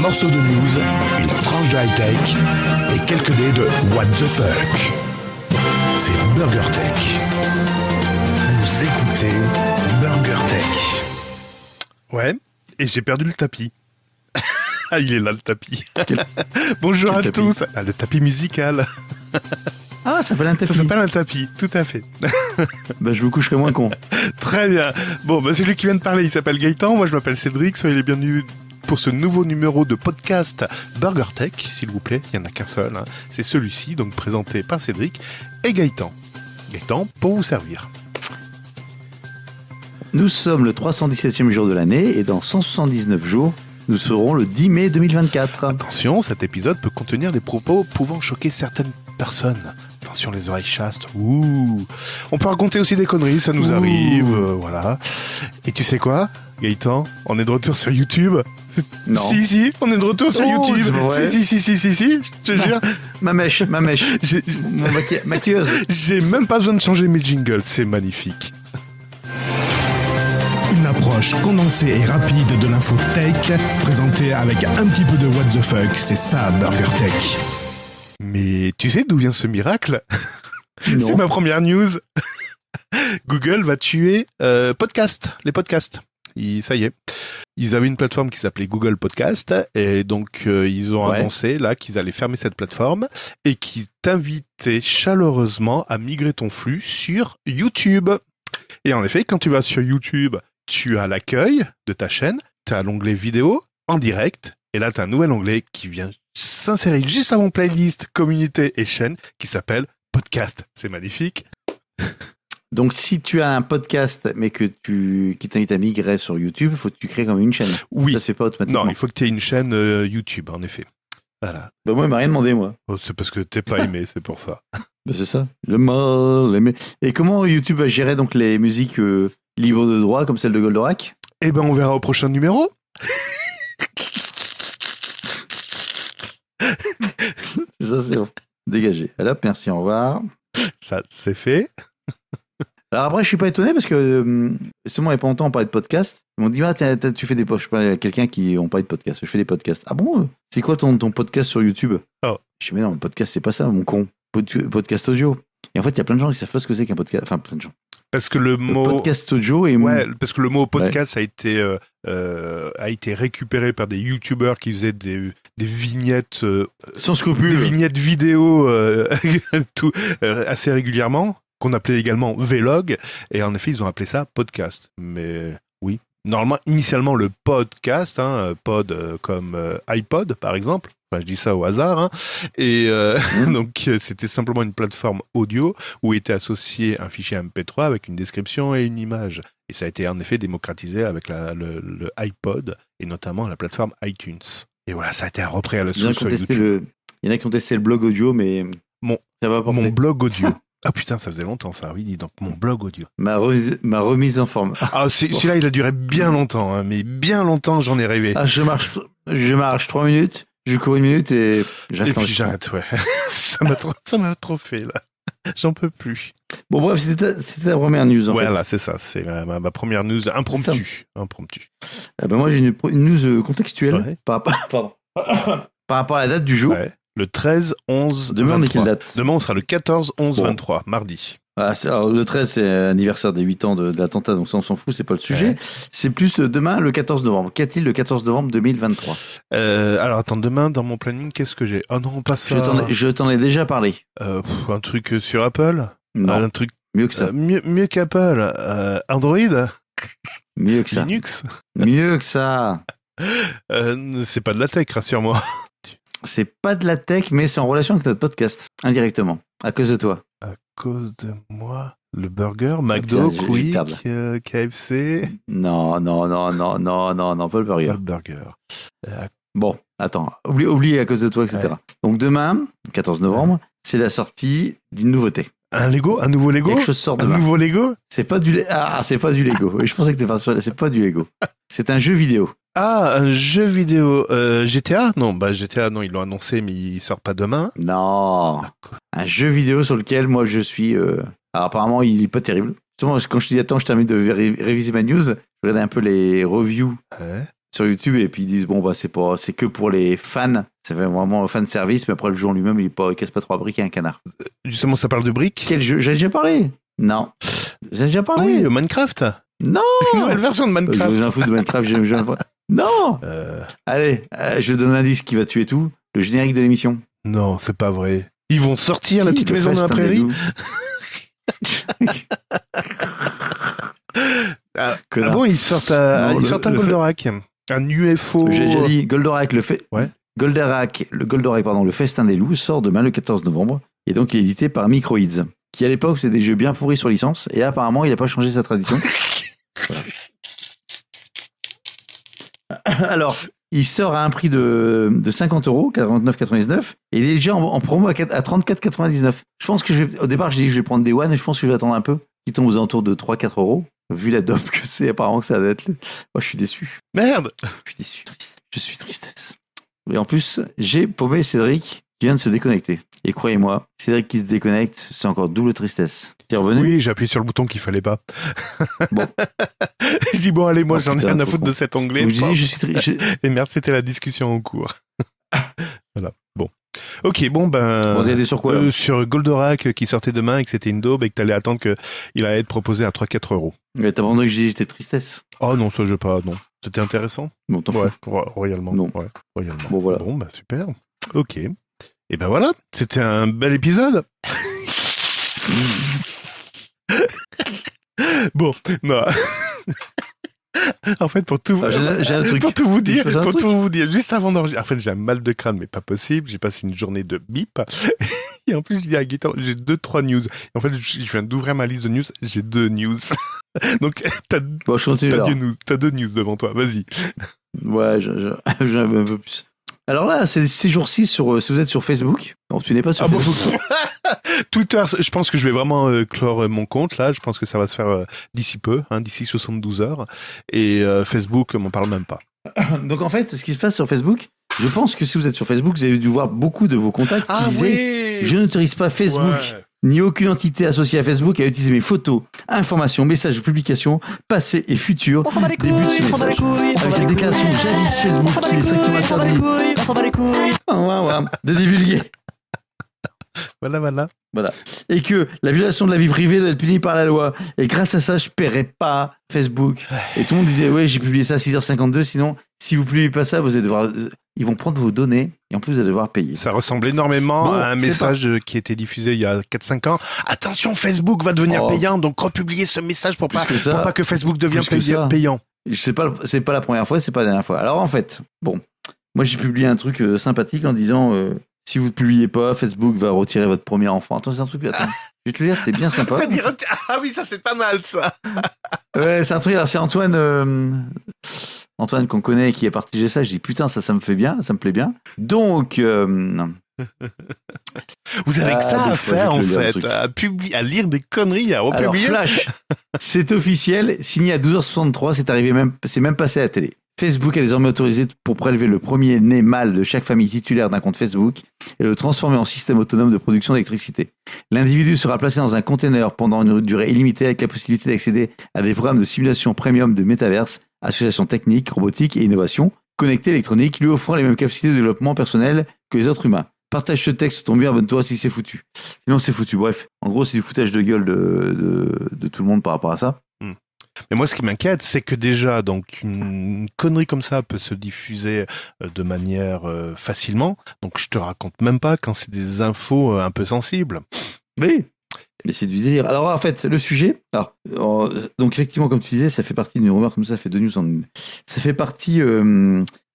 morceau de news, une tranche de high-tech et quelques dés de what the fuck. C'est Burger Tech. Vous écoutez Burger Tech. Ouais, et j'ai perdu le tapis. ah, il est là le tapis. Bonjour quel à tapis tous. Ah, le tapis musical. Ah, ça s'appelle un tapis. Ça s'appelle un tapis, tout à fait. Bah, je me coucherai moins con. Très bien. Bon, bah, celui qui vient de parler, il s'appelle Gaëtan. Moi, je m'appelle Cédric. Soyez les bienvenus pour ce nouveau numéro de podcast Burger Tech, s'il vous plaît. Il n'y en a qu'un seul. hein. C'est celui-ci, donc présenté par Cédric et Gaëtan. Gaëtan, pour vous servir. Nous sommes le 317e jour de l'année et dans 179 jours, nous serons le 10 mai 2024. Attention, cet épisode peut contenir des propos pouvant choquer certaines personnes. Attention les oreilles chastes. Ouh. On peut raconter aussi des conneries, ça nous Ouh. arrive, euh, voilà. Et tu sais quoi, Gaëtan On est de retour sur YouTube. Non. Si si, on est de retour sur Oh, YouTube. Si si si si si si, je te jure. Ma mèche, ma mèche. J'ai- Mon maqui- maquilleuse. J'ai même pas besoin de changer mes jingles, c'est magnifique. Une approche condensée et rapide de l'info tech, présentée avec un petit peu de what the fuck. C'est ça Burger Tech. Mais tu sais d'où vient ce miracle? C'est ma première news. Google va tuer euh, podcast, les podcasts. Il- ça y est. Ils avaient une plateforme qui s'appelait Google Podcast et donc euh, ils ont Ouais. annoncé là qu'ils allaient fermer cette plateforme et qu'ils t'invitaient chaleureusement à migrer ton flux sur YouTube. Et en effet, quand tu vas sur YouTube, tu as l'accueil de ta chaîne, tu as l'onglet vidéo en direct et là tu as un nouvel onglet qui vient s'insérer juste avant playlist, communauté et chaîne qui s'appelle podcast. C'est magnifique. Donc, si tu as un podcast, mais que tu, qui t'invite à migrer sur YouTube, faut que tu crées comme une chaîne. Oui. Ça se fait pas automatiquement. Non, il faut que tu aies une chaîne euh, YouTube, en effet. Voilà. Bah, moi, il m'a rien demandé, moi. Oh, c'est parce que t'es pas aimé, c'est pour ça. Bah, c'est ça. Le mal aimé. Et comment YouTube va gérer donc les musiques euh, libres de droit, comme celle de Goldorak? Eh ben, on verra au prochain numéro. Ça, c'est. Dégagé. Allez hop, merci, au revoir. Ça, c'est fait. Alors après, je suis pas étonné parce que euh, seulement il y a pas longtemps, on parlait de podcast. Ils m'ont dit, ah, t'as- tu fais des podcasts. Je parlais à quelqu'un qui on parlait de podcast. Je fais des podcasts. Ah bon euh, C'est quoi ton, ton podcast sur YouTube? Oh. Je dis, mais non, le podcast, c'est pas ça, mon con. Pod- podcast audio. Et en fait, il y a plein de gens qui savent pas ce que c'est qu'un podcast. Enfin, plein de gens. Parce que le Le mot. podcast audio et Ouais, parce que le mot podcast a été euh, a été récupéré par des youtubeurs qui faisaient des, des vignettes euh, sans des scrupule. vignettes vidéo euh, tout, assez régulièrement qu'on appelait également vlog et en effet ils ont appelé ça podcast mais oui normalement initialement le podcast hein, pod euh, comme euh, iPod par exemple Enfin, je dis ça au hasard. hein. Et euh, donc, c'était simplement une plateforme audio où était associé un fichier MP3 avec une description et une image. Et ça a été en effet démocratisé avec la, le, le iPod et notamment la plateforme iTunes. Et voilà, ça a été repris à la source sur YouTube. le... Il y en a qui ont testé le blog audio, mais Mon- ça va pas Mon blog audio. Ah putain, ça faisait longtemps ça, oui, dis donc, mon blog audio. Ma, remise, ma remise en forme. Ah, celui-là, il a duré bien longtemps, hein, mais bien longtemps, j'en ai rêvé. Ah, je marche, je marche trois minutes, je cours une minute et Et j'arrête. puis j'arrête, ouais. ça m'a trop, fait, là. J'en peux plus. Bon, bref, c'était ta, première news en fait. Voilà, c'est ça, c'est ma, première news impromptue. Impromptue. Ah ben moi, j'ai une, une news contextuelle Ouais. par, rapport, pardon. par rapport à la date du jour. Ouais. Le 13, 11, Demain, on est 23. quelle date Demain, on sera le 14, 11, Bon. 23, mardi. Ah, alors, Le 13, c'est l'anniversaire des 8 ans de, de l'attentat, donc ça, on s'en fout, c'est pas le sujet. Ouais. C'est plus euh, demain, le 14 novembre. Qu'a-t-il le 14 novembre 2023 Euh, alors, attends, demain, dans mon planning, qu'est-ce que j'ai? Oh non, pas ça. Je t'en ai- déjà parlé. Euh, pff, un truc sur Apple? Non, Un truc mieux que ça. euh, mieux, mieux qu'Apple. Euh, Android? Mieux que ça. Linux? Mieux que ça. Euh, C'est pas de la tech, rassure-moi. C'est pas de la tech, mais c'est en relation avec notre podcast, indirectement, à cause de toi. À cause de moi Le burger McDo, j'ai- j'ai Quick, euh, KFC Non, non, non, non, non, non, non, pas le Pas burger. le burger. Bon, attends, oublie, oublie à cause de toi, etc. Ouais. Donc demain, 14 novembre, c'est la sortie d'une nouveauté. Un Lego Un nouveau Lego Quelque chose sort Un demain. nouveau Lego C'est pas du, ah, c'est pas du Lego. Je pensais que t'étais pas sûr. C'est pas du Lego. C'est un jeu vidéo. Ah, un jeu vidéo. Euh, GTA Non, bah GTA, non, ils l'ont annoncé, mais il sort pas demain. Non, un jeu vidéo sur lequel moi je suis. euh, Alors apparemment, il est pas terrible. Justement, quand je te dis attends, je termine de ré- réviser ma news, je regardais un peu les reviews Ouais. sur YouTube et puis ils disent bon bah c'est pas c'est que pour les fans, c'est vraiment un fan service, mais après le jeu en lui-même il, est pas, il casse pas trois briques et un canard. Justement, ça parle de briques? Quel jeu? J'ai déjà parlé Non. J'ai déjà parlé oui, Minecraft. Non Une nouvelle version de Je Minecraft. m'en fous de Minecraft. Non Euh, Allez, euh, je donne l'indice qui va tuer tout, le générique de l'émission. non, c'est pas vrai. Ils vont sortir la petite maison dans la prairie. Ah, Connard. ah bon, ils sortent, à, Non, ils le- sortent un fait- Goldorak, un UFO. J'ai déjà dit Goldorak, le fait. Ouais. Goldorak, le Goldorak, pardon, le festin des loups sort demain le 14 novembre et donc il est édité par Microids, qui à l'époque c'est des jeux bien pourris sur licence et apparemment il n'a pas changé sa tradition. Voilà. Alors, il sort à un prix de, de 50 euros, 49,99 et il est déjà en, en promo à, 4 à 34,99. Je pense que je vais, au départ j'ai dit que je vais prendre des one et je pense que je vais attendre un peu, qui tombe aux alentours de 3-4 euros. Vu la dope que c'est, apparemment que ça va être. Moi, je suis déçu. Merde. Je suis déçu. Triste. Je suis tristesse. Et en plus, j'ai paumé Cédric qui vient de se déconnecter. Et croyez-moi, Cédric qui se déconnecte, c'est encore double tristesse. T'es revenu? Oui, j'ai appuyé sur le bouton qu'il fallait pas. Bon. je dis bon, allez, moi Oh, j'en ai rien à foutre de cet onglet. Je suis je- Et merde, c'était la discussion en cours. voilà. Bon. Ok, bon ben. Bon, t'es sur quoi euh, sur Goldorak euh, qui sortait demain et que c'était une daube et que t'allais attendre qu'il allait être proposé à 3-4 euros. Mais T'as abandonné que j'ai dit j'étais tristesse? Oh non, ça je pas, non. C'était intéressant? Bon, t'en Ouais, royalement. Non. Ouais, royalement. Bon, voilà. Bon, bah super. Ok. Et ben voilà, c'était un bel épisode. bon, non. en fait, pour tout, Ah, j'ai- j'ai un truc. pour tout vous dire, J'ai un pour truc. tout vous dire, juste avant d'enregistrer, en fait, j'ai un mal de crâne, mais pas possible. J'ai passé une journée de bip. Et en plus, Gaëtan, j'ai deux, trois news. Et en fait, je viens d'ouvrir ma liste de news. J'ai deux news. Donc, t'as, Bon, deux deux news devant toi. Vas-y. Ouais, je- je- j'ai un peu plus. Alors là, c'est ces jours-ci, sur, euh, si vous êtes sur Facebook, non, tu n'es pas sur Ah bon Facebook. Twitter, je pense que je vais vraiment euh, clore euh, mon compte là. Je pense que ça va se faire euh, d'ici peu, hein, d'ici 72 heures. Et euh, Facebook, m'en parle même pas. Donc en fait, ce qui se passe sur Facebook, je pense que si vous êtes sur Facebook, vous avez dû voir beaucoup de vos contacts qui disaient Je n'autorise pas Facebook Ouais. Ni aucune entité associée à Facebook à utiliser mes photos, informations, messages de publication, passés et futurs. On s'en bat les couilles, on s'en bat les couilles, on s'en Avec cette déclaration jadis Facebook on s'en bat qui les est strictement couilles, on s'en bat les interdit couilles, on s'en bat les couilles. De divulguer. Voilà, voilà. Et que la violation de la vie privée doit être punie par la loi. Et grâce à ça, je paierai pas Facebook. Et tout le monde disait, ouais, j'ai publié ça à 6h52, sinon, si vous publiez pas ça, vous allez devoir, euh, ils vont prendre vos données, et en plus, vous allez devoir payer. Ça ressemble énormément Bon, à un message euh, qui a été diffusé il y a 4-5 ans. Attention, Facebook va devenir Oh. payant, donc republiez ce message pour pas, que ça, pour pas que Facebook devienne payant. C'est pas, c'est pas la première fois, c'est pas la dernière fois. Alors en fait, bon, moi j'ai publié un truc euh, sympathique en disant euh, si vous ne publiez pas, Facebook va retirer votre premier enfant. Attends, c'est un truc. Attends, je vais te le dire, c'était bien sympa. Ah oui, ça c'est pas mal ça. Ouais, c'est un truc. Alors c'est Antoine, euh, Antoine qu'on connaît et qui a partagé ça. Je dis putain, ça, ça me fait bien, ça me plaît bien. Donc, euh, Vous avez Ah, que ça à faire en lire fait, à, publier, à lire des conneries, à alors republier. Flash, c'est officiel, signé à 12h63, c'est arrivé même, c'est même passé à la télé. Facebook a désormais autorisé pour prélever le premier né mâle de chaque famille titulaire d'un compte Facebook et le transformer en système autonome de production d'électricité. L'individu sera placé dans un container pendant une durée illimitée avec la possibilité d'accéder à des programmes de simulation premium de métaverse, associations techniques, robotique et innovation, connectés électroniques, lui offrant les mêmes capacités de développement personnel que les autres humains. Partage ce texte ton mur, abonne-toi si c'est foutu. Sinon c'est foutu. Bref, en gros c'est du foutage de gueule de tout le monde par rapport à ça. Mais moi, ce qui m'inquiète, c'est que déjà, donc, une connerie comme ça peut se diffuser euh, de manière euh, facilement. Donc, je te raconte même pas quand c'est des infos euh, un peu sensibles. Oui. Mais c'est du délire. Alors en fait, le sujet, alors, donc effectivement, comme tu disais, ça fait partie d'une rumeur comme ça, ça fait deux news en une. Ça fait partie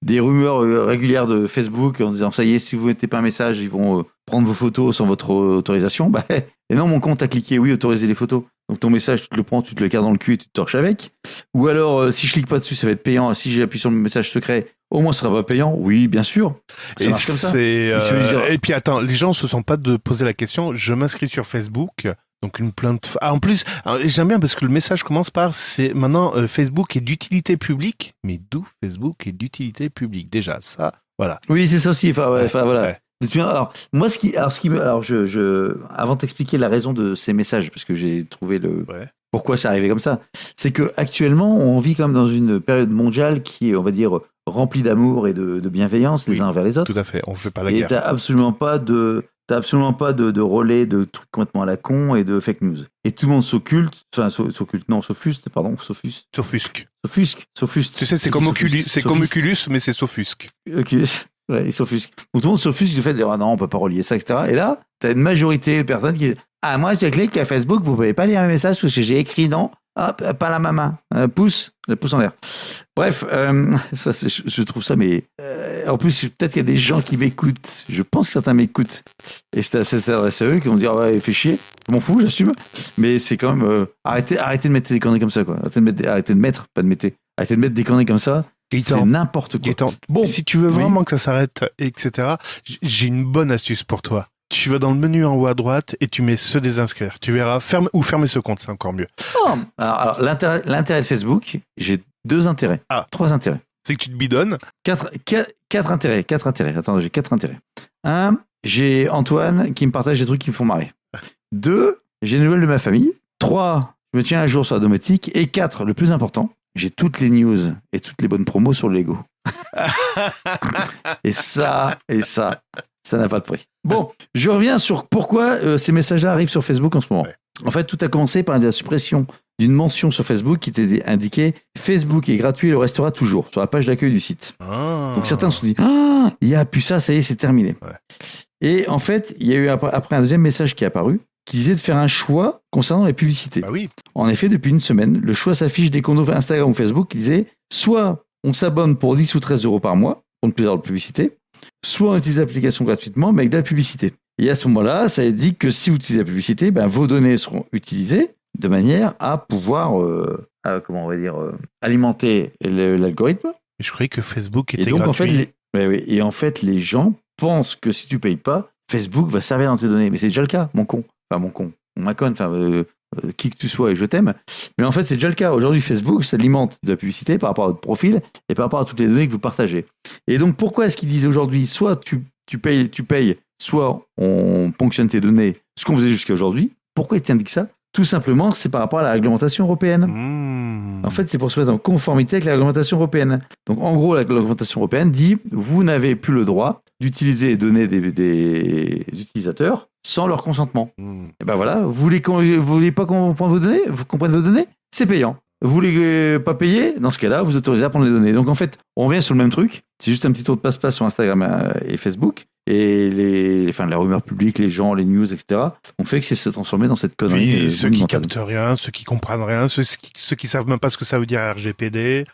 des rumeurs régulières de Facebook en disant ça y est, si vous mettez pas un message, ils vont prendre vos photos sans votre autorisation. Bah, et non, mon compte a cliqué oui, autoriser les photos. Donc ton message, tu te le prends, tu te le gardes dans le cul et tu te torches avec. Ou alors, euh, si je clique pas dessus, ça va être payant. Si j'appuie sur le message secret, au moins, ce sera pas payant. Oui, bien sûr. Ça et marche comme ça. c'est Il suffit de euh, dire- et puis attends, les gens se sont pas de poser la question. Je m'inscris sur Facebook. Donc une plainte. Ah, en plus, j'aime bien parce que le message commence par c'est maintenant euh, Facebook est d'utilité publique. Mais d'où Facebook est d'utilité publique? Déjà ça, voilà. Oui, c'est ça aussi. Enfin, ouais, Ouais, enfin, voilà. ouais. Alors, moi, ce qui, alors, ce qui alors, je, je, avant d'expliquer la raison de ces messages, parce que j'ai trouvé le, Ouais. pourquoi c'est arrivé comme ça C'est que actuellement, on vit comme dans une période mondiale qui est, on va dire, remplie d'amour et de, de bienveillance les uns envers les autres. Tout à fait. On fait pas la Et guerre. t'as absolument pas de t'as absolument pas de, de relais de trucs complètement à la con et de fake news. Et tout le monde s'occulte, enfin s'o- s'occulte, non, s'offusque, pardon, s'offusque, S'offusque. s'offusque, s'offusque. Tu sais, c'est comme Oculus, c'est comme Oculus, mais c'est s'offusque. Oculus. Ouais, ils s'offusquent. Donc tout le monde s'offusque du fait de dire ah non, on peut pas relier ça, etc. Et là, t'as une majorité de personnes qui disent ah moi je clique à Facebook, vous pouvez pas lire mes messages parce que j'ai écrit non. Hop, pas la main. Un pouce, le pouce en l'air. Bref, euh, je, trouve ça, mais euh, en plus, peut-être qu'il y a des gens qui m'écoutent. Je pense que certains m'écoutent. Et c'est à eux qui vont dire, ouais, fais chier. Je m'en fous, j'assume. Mais c'est quand même, euh, arrêtez, arrêtez de mettre des conneries comme ça, quoi. Arrêtez de mettre, arrêtez de mettre, pas de mettre. Arrêtez de mettre des conneries comme ça. C'est n'importe quoi. Bon, si tu veux oui. vraiment que ça s'arrête, etc., j'ai une bonne astuce pour toi. Tu vas dans le menu en haut à droite et tu mets se désinscrire. Tu verras, ferme ou fermer ce compte, c'est encore mieux. Non. Alors, alors, l'intérêt, l'intérêt de Facebook, j'ai deux intérêts. Ah. Trois intérêts. C'est que tu te bidonnes. Quatre, quatre, quatre intérêts. Quatre intérêts. Attends, j'ai quatre intérêts. Un, j'ai Antoine qui me partage des trucs qui me font marrer. Deux, j'ai des nouvelles de ma famille. Trois, je me tiens à jour sur la domotique. Et quatre, le plus important, j'ai toutes les news et toutes les bonnes promos sur le Lego. et ça, et ça, ça n'a pas de prix. Bon, je reviens sur pourquoi euh, ces messages-là arrivent sur Facebook en ce moment. Ouais. En fait, tout a commencé par la suppression d'une mention sur Facebook qui était indiquée Facebook est gratuit et le restera toujours sur la page d'accueil du site. Ah. Donc certains se sont dit Ah, il y a plus ça, ça y est, c'est terminé. Ouais. Et en fait, il y a eu après un deuxième message qui est apparu qui disait de faire un choix concernant les publicités. Bah oui. En effet, depuis une semaine, le choix s'affiche dès qu'on ouvre Instagram ou Facebook qui disait soit on s'abonne pour 10 ou 13 euros par mois pour ne plus avoir de publicité, soit on utilise l'application gratuitement mais avec de la publicité. Et à ce moment-là, ça indique que si vous utilisez la publicité, ben, vos données seront utilisées de manière à pouvoir, euh, à, comment on va dire, euh, alimenter l'algorithme. Je croyais que Facebook Et était donc, gratuit. en fait, les, et en fait, les gens pensent que si tu payes pas, Facebook va servir dans tes données. Mais c'est déjà le cas, mon con. Enfin, mon con. Mon macon, enfin, euh, euh, qui que tu sois et je t'aime. Mais en fait, c'est déjà le cas. Aujourd'hui, Facebook s'alimente de la publicité par rapport à votre profil et par rapport à toutes les données que vous partagez. Et donc, pourquoi est-ce qu'ils disent aujourd'hui, soit tu, tu, payes, tu payes, soit on ponctionne tes données, ce qu'on faisait jusqu'à aujourd'hui? Pourquoi ils t'indiquent ça? Tout simplement, c'est par rapport à la réglementation européenne. Mmh. En fait, c'est pour se mettre en conformité avec la réglementation européenne. Donc, en gros, la réglementation européenne dit vous n'avez plus le droit d'utiliser les données des, des utilisateurs sans leur consentement. Mmh. Et ben voilà, vous voulez, vous voulez pas qu'on prenne vos données? Vous comprenez vos données? C'est payant. Vous voulez euh, pas payer? Dans ce cas-là, vous autorisez à prendre les données. Donc en fait, on revient sur le même truc. C'est juste un petit tour de passe-passe sur Instagram euh, et Facebook. Et les, enfin, les rumeurs publiques, les gens, les news, etc. ont fait que c'est s'est transformé dans cette connerie. Puis euh, ceux qui captent rien, ceux qui comprennent rien, ceux, qui- ceux qui savent même pas ce que ça veut dire RGPD.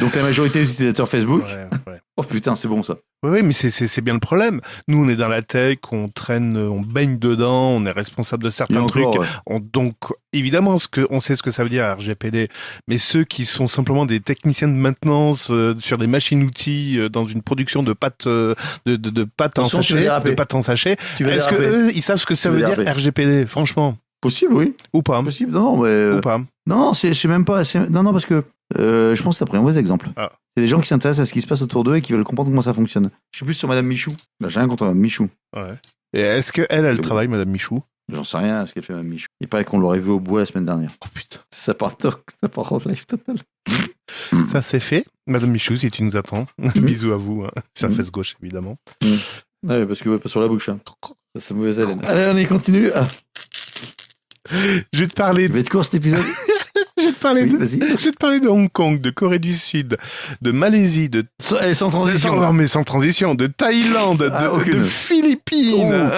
Donc la majorité des utilisateurs Facebook. Ouais, ouais. Oh putain, c'est bon ça. Oui, oui, mais c'est- bien le problème. Nous, on est dans la tech, on traîne, on baigne dedans, on est responsable de certains encore, trucs. ouais. On- donc, évidemment, ce que, on sait ce que ça veut dire RGPD, mais ceux qui sont simplement des techniciens de maintenance euh, sur des machines-outils euh, dans une production de pâtes, euh, de, de, de pâtes en sachet, de pâtes en sachet, est-ce que déraper. eux, ils savent ce que ça Tu veut dire. RGPD, franchement, Possible, oui. ou pas, Possible. Non, mais ou pas? non, c'est c'est même pas. Non, non, parce que euh, je pense que t'as pris un mauvais exemple. Ah. C'est des gens qui s'intéressent à ce qui se passe autour d'eux et qui veulent comprendre comment ça fonctionne. Je suis plus sur Madame Michou. Là, J'ai rien contre Madame Michou. Ouais. Et est-ce que elle, elle travaille, Madame Michou? J'en sais rien ce qu'elle fait Madame Michou. Il paraît qu'on l'aurait vu au bois la semaine dernière. Oh putain, Ça part, ça part en live total. ça c'est fait. Madame Michou, si tu nous attends, bisous à vous, hein, sur la fesse gauche évidemment. Ouais, parce que ouais, pas sur la bouche. Hein. Ça, C'est mauvaise haleine. Allez, on y continue. Ah, Je vais te parler va être court cet épisode. Je vais te parler Oui, de, je vais te parler de Hong Kong, de Corée du Sud, de Malaisie, de Sans, allez, sans sans, transition. non, mais sans transition, de Thaïlande, Ah, de, de Philippines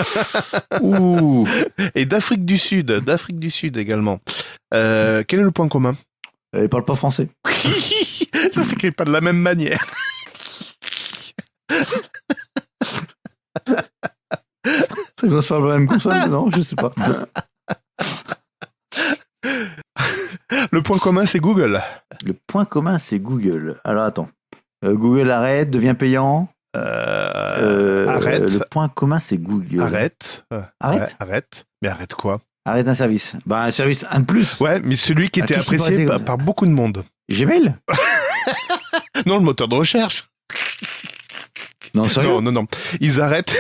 Ouh. et d'Afrique du Sud, d'Afrique du Sud également. Euh, quel est le point commun? Elle parle pas français. Ça s'écrit pas de la même manière. Ça commence par la même consonne Non, je sais pas. Le point commun, c'est Google. Le point commun, c'est Google. Alors attends. Euh, Google arrête, devient payant. Euh, Euh, arrête. Le point commun, c'est Google. Arrête. Arrête arrête. Mais arrête quoi? Arrête un service. Bah, un service, un de plus. Ouais, mais celui qui Ah, était apprécié par beaucoup de monde. Gmail? Non, le moteur de recherche. Non, sérieux? Non, non, non. Ils arrêtent.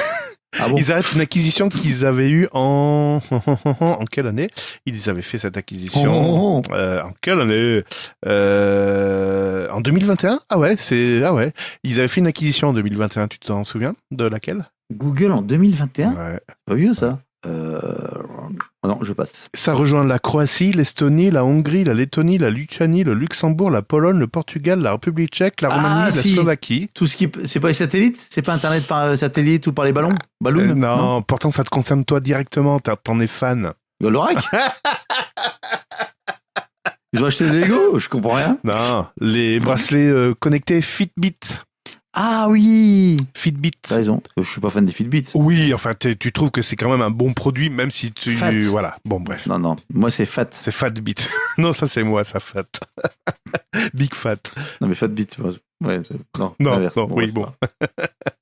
Ah bon Ils arrêtent une acquisition qu'ils avaient eue en en quelle année? Ils avaient fait cette acquisition Oh. euh, en quelle année? Euh, En 2021 Ah ouais, c'est ah ouais. Ils avaient fait une acquisition en 2021. Tu t'en souviens? De laquelle? Google en 2021 Ouais. Pas vieux ça euh... Non, je passe. Ça rejoint la Croatie, l'Estonie, la Hongrie, la Lettonie, la Lituanie, le Luxembourg, la Pologne, le Portugal, la République tchèque, la Ah, Roumanie, la si. Slovaquie. Tout ce qui. C'est pas les satellites? C'est pas Internet par euh, satellite ou par les ballons? Ballons Euh, non, pourtant ça te concerne toi directement, t'en es fan. Goldorak Ils ont acheté des Lego? Je comprends rien. Non, les bracelets euh, connectés Fitbit. Ah oui Fitbit. T'as raison, parce que je suis pas fan des Fitbit. Oui, enfin, tu trouves que c'est quand même un bon produit, même si tu... Fat. Voilà, bon, bref. Non, non, moi c'est Fat. C'est Fatbit. non, ça c'est moi, ça Fat. Big Fat. Non, mais Fatbit, tu vois. Ouais, non, Non, non, oui, c'est bon.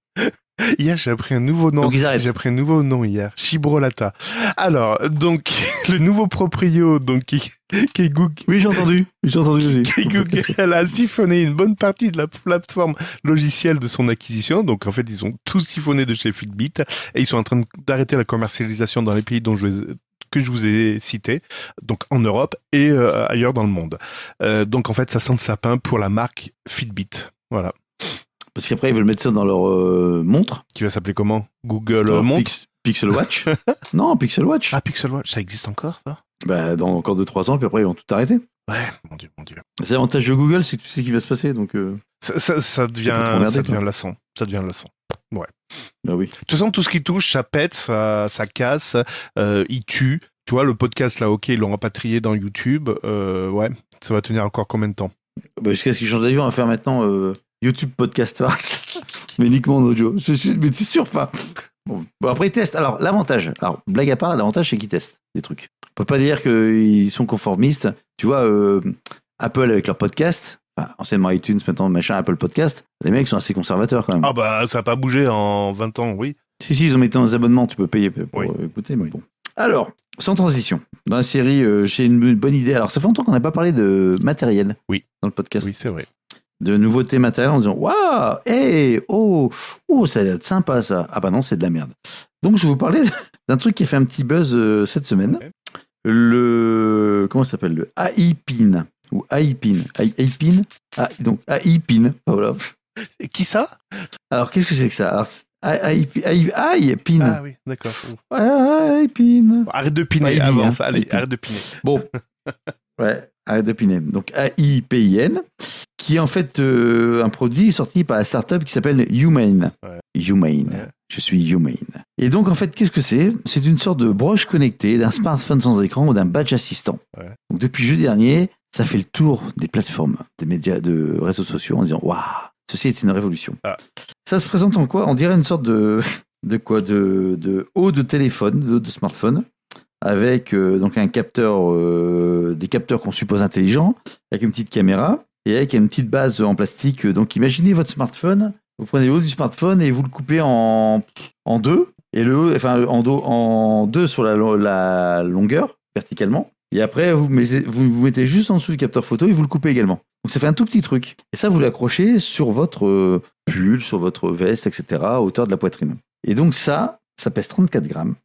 Hier, j'ai appris un nouveau nom. Donc ils arrêtent. J'ai appris un nouveau nom hier, Chibrolata. Alors, donc, le nouveau proprio, donc, qui, qui est Google, Oui, j'ai entendu. J'ai entendu aussi. qui est Google a siphonné une bonne partie de la plateforme logicielle de son acquisition. Donc, en fait, ils ont tout siphonné de chez Fitbit et ils sont en train d'arrêter la commercialisation dans les pays dont je que je vous ai cités, donc en Europe et euh, ailleurs dans le monde. Euh, donc, en fait, ça sent le sapin pour la marque Fitbit. Voilà. Parce qu'après, ils veulent mettre ça dans leur euh, montre. Qui va s'appeler comment? Google Leur Montre? Pix- Pixel Watch. non, Pixel Watch. Ah, Pixel Watch, ça existe encore, ça? Bah, dans encore 2-3 ans, puis après, ils vont tout arrêter. Ouais, mon dieu, mon dieu. C'est l'avantage de Google, c'est que tu sais ce qui va se passer. Donc, euh, Ça, ça, ça devient, ça devient lassant. Ça devient lassant. bah oui. De toute façon, tout ce qui touche, ça pète, ça, ça casse, euh, il tue. Tu vois, le podcast, là, ok, ils l'ont rapatrié dans YouTube. Euh, ouais, ça va tenir encore combien de temps? Bah, jusqu'à ce qu'ils changent d'avis, on va faire maintenant euh, YouTube Podcaster. mais uniquement en audio. Je suis, mais t'es sûr, enfin. Bon. Bon, après, ils testent. Alors, l'avantage, alors, blague à part, l'avantage, c'est qu'ils testent des trucs. On peut pas dire qu'ils sont conformistes. Tu vois, euh, Apple avec leur podcast, enfin, anciennement iTunes, maintenant machin, Apple Podcast, les mecs sont assez conservateurs quand même. Ah bah, ça n'a pas bougé en 20 ans, oui. Si, si, ils ont mis dans les abonnements, tu peux payer pour Oui. écouter, mais bon. Alors, sans transition, dans la série, euh, j'ai une bonne idée. Alors, ça fait longtemps qu'on n'a pas parlé de matériel Oui. dans le podcast. Oui, c'est vrai. De nouveautés matérielles en disant Waouh, hey, oh, oh, ça va être sympa ça. Ah bah non, c'est de la merde. Donc, je vais vous parler d'un truc qui a fait un petit buzz euh, cette semaine. Le. Comment ça s'appelle? Le AI Pin. Ou AI Pin. AI Pin? Ah, donc, AI Pin. Voilà. Qui ça? Alors, qu'est-ce que c'est que ça? Alors, AI Pin. Ah oui, d'accord. AI Pin. Arrête de piner, avance, hein, allez, arrête de piner. Bon. ouais, arrête de piner. Donc AIPIN, qui est en fait euh, un produit sorti par la startup qui s'appelle Humane. Ouais. Humane. Ouais. Je suis Humane. Et donc en fait, qu'est-ce que c'est? C'est une sorte de broche connectée d'un smartphone sans écran ou d'un badge assistant. Ouais. Donc depuis jeudi dernier, ça fait le tour des plateformes, des médias, de réseaux sociaux en disant waouh, ceci est une révolution. Ah. Ça se présente en quoi? On dirait une sorte de de quoi? De, de haut de téléphone, de, de smartphone, avec euh, donc un capteur, euh, des capteurs qu'on suppose intelligents, avec une petite caméra et avec une petite base en plastique. Donc imaginez votre smartphone, vous prenez le haut du smartphone et vous le coupez en, en deux, et le enfin en, deux sur la, lo- la longueur verticalement. Et après, vous, mettez- vous mettez juste en dessous du capteur photo et vous le coupez également. Donc ça fait un tout petit truc. Et ça, vous l'accrochez sur votre euh, pull, sur votre veste, etc., à hauteur de la poitrine. Et donc ça, ça pèse 34 grammes.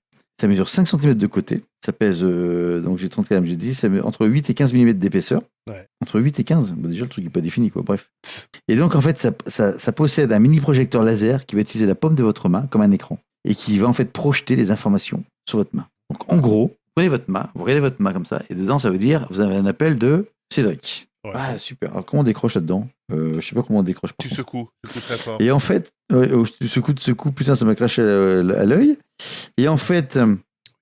Ça mesure 5 cm de côté. Ça pèse, euh, donc j'ai 34 grammes, j'ai dit, ça entre 8 et 15 mm d'épaisseur. Ouais. Entre 8 et 15. Bon, déjà, le truc n'est pas défini, quoi. Bref. Et donc, en fait, ça, ça- ça possède un mini projecteur laser qui va utiliser la paume de votre main comme un écran et qui va en fait projeter les informations sur votre main. Donc, en gros, vous prenez votre main, vous regardez votre main comme ça, et dedans, ça veut dire, vous avez un appel de Cédric. Ouais. Ah, super. Alors, comment on décroche là-dedans euh, Je sais pas comment on décroche. Tu secoues, tu secoues très fort. Et en fait, oh, coup de ce coup, putain, ça m'a craché à, l'œil. Et en fait, euh,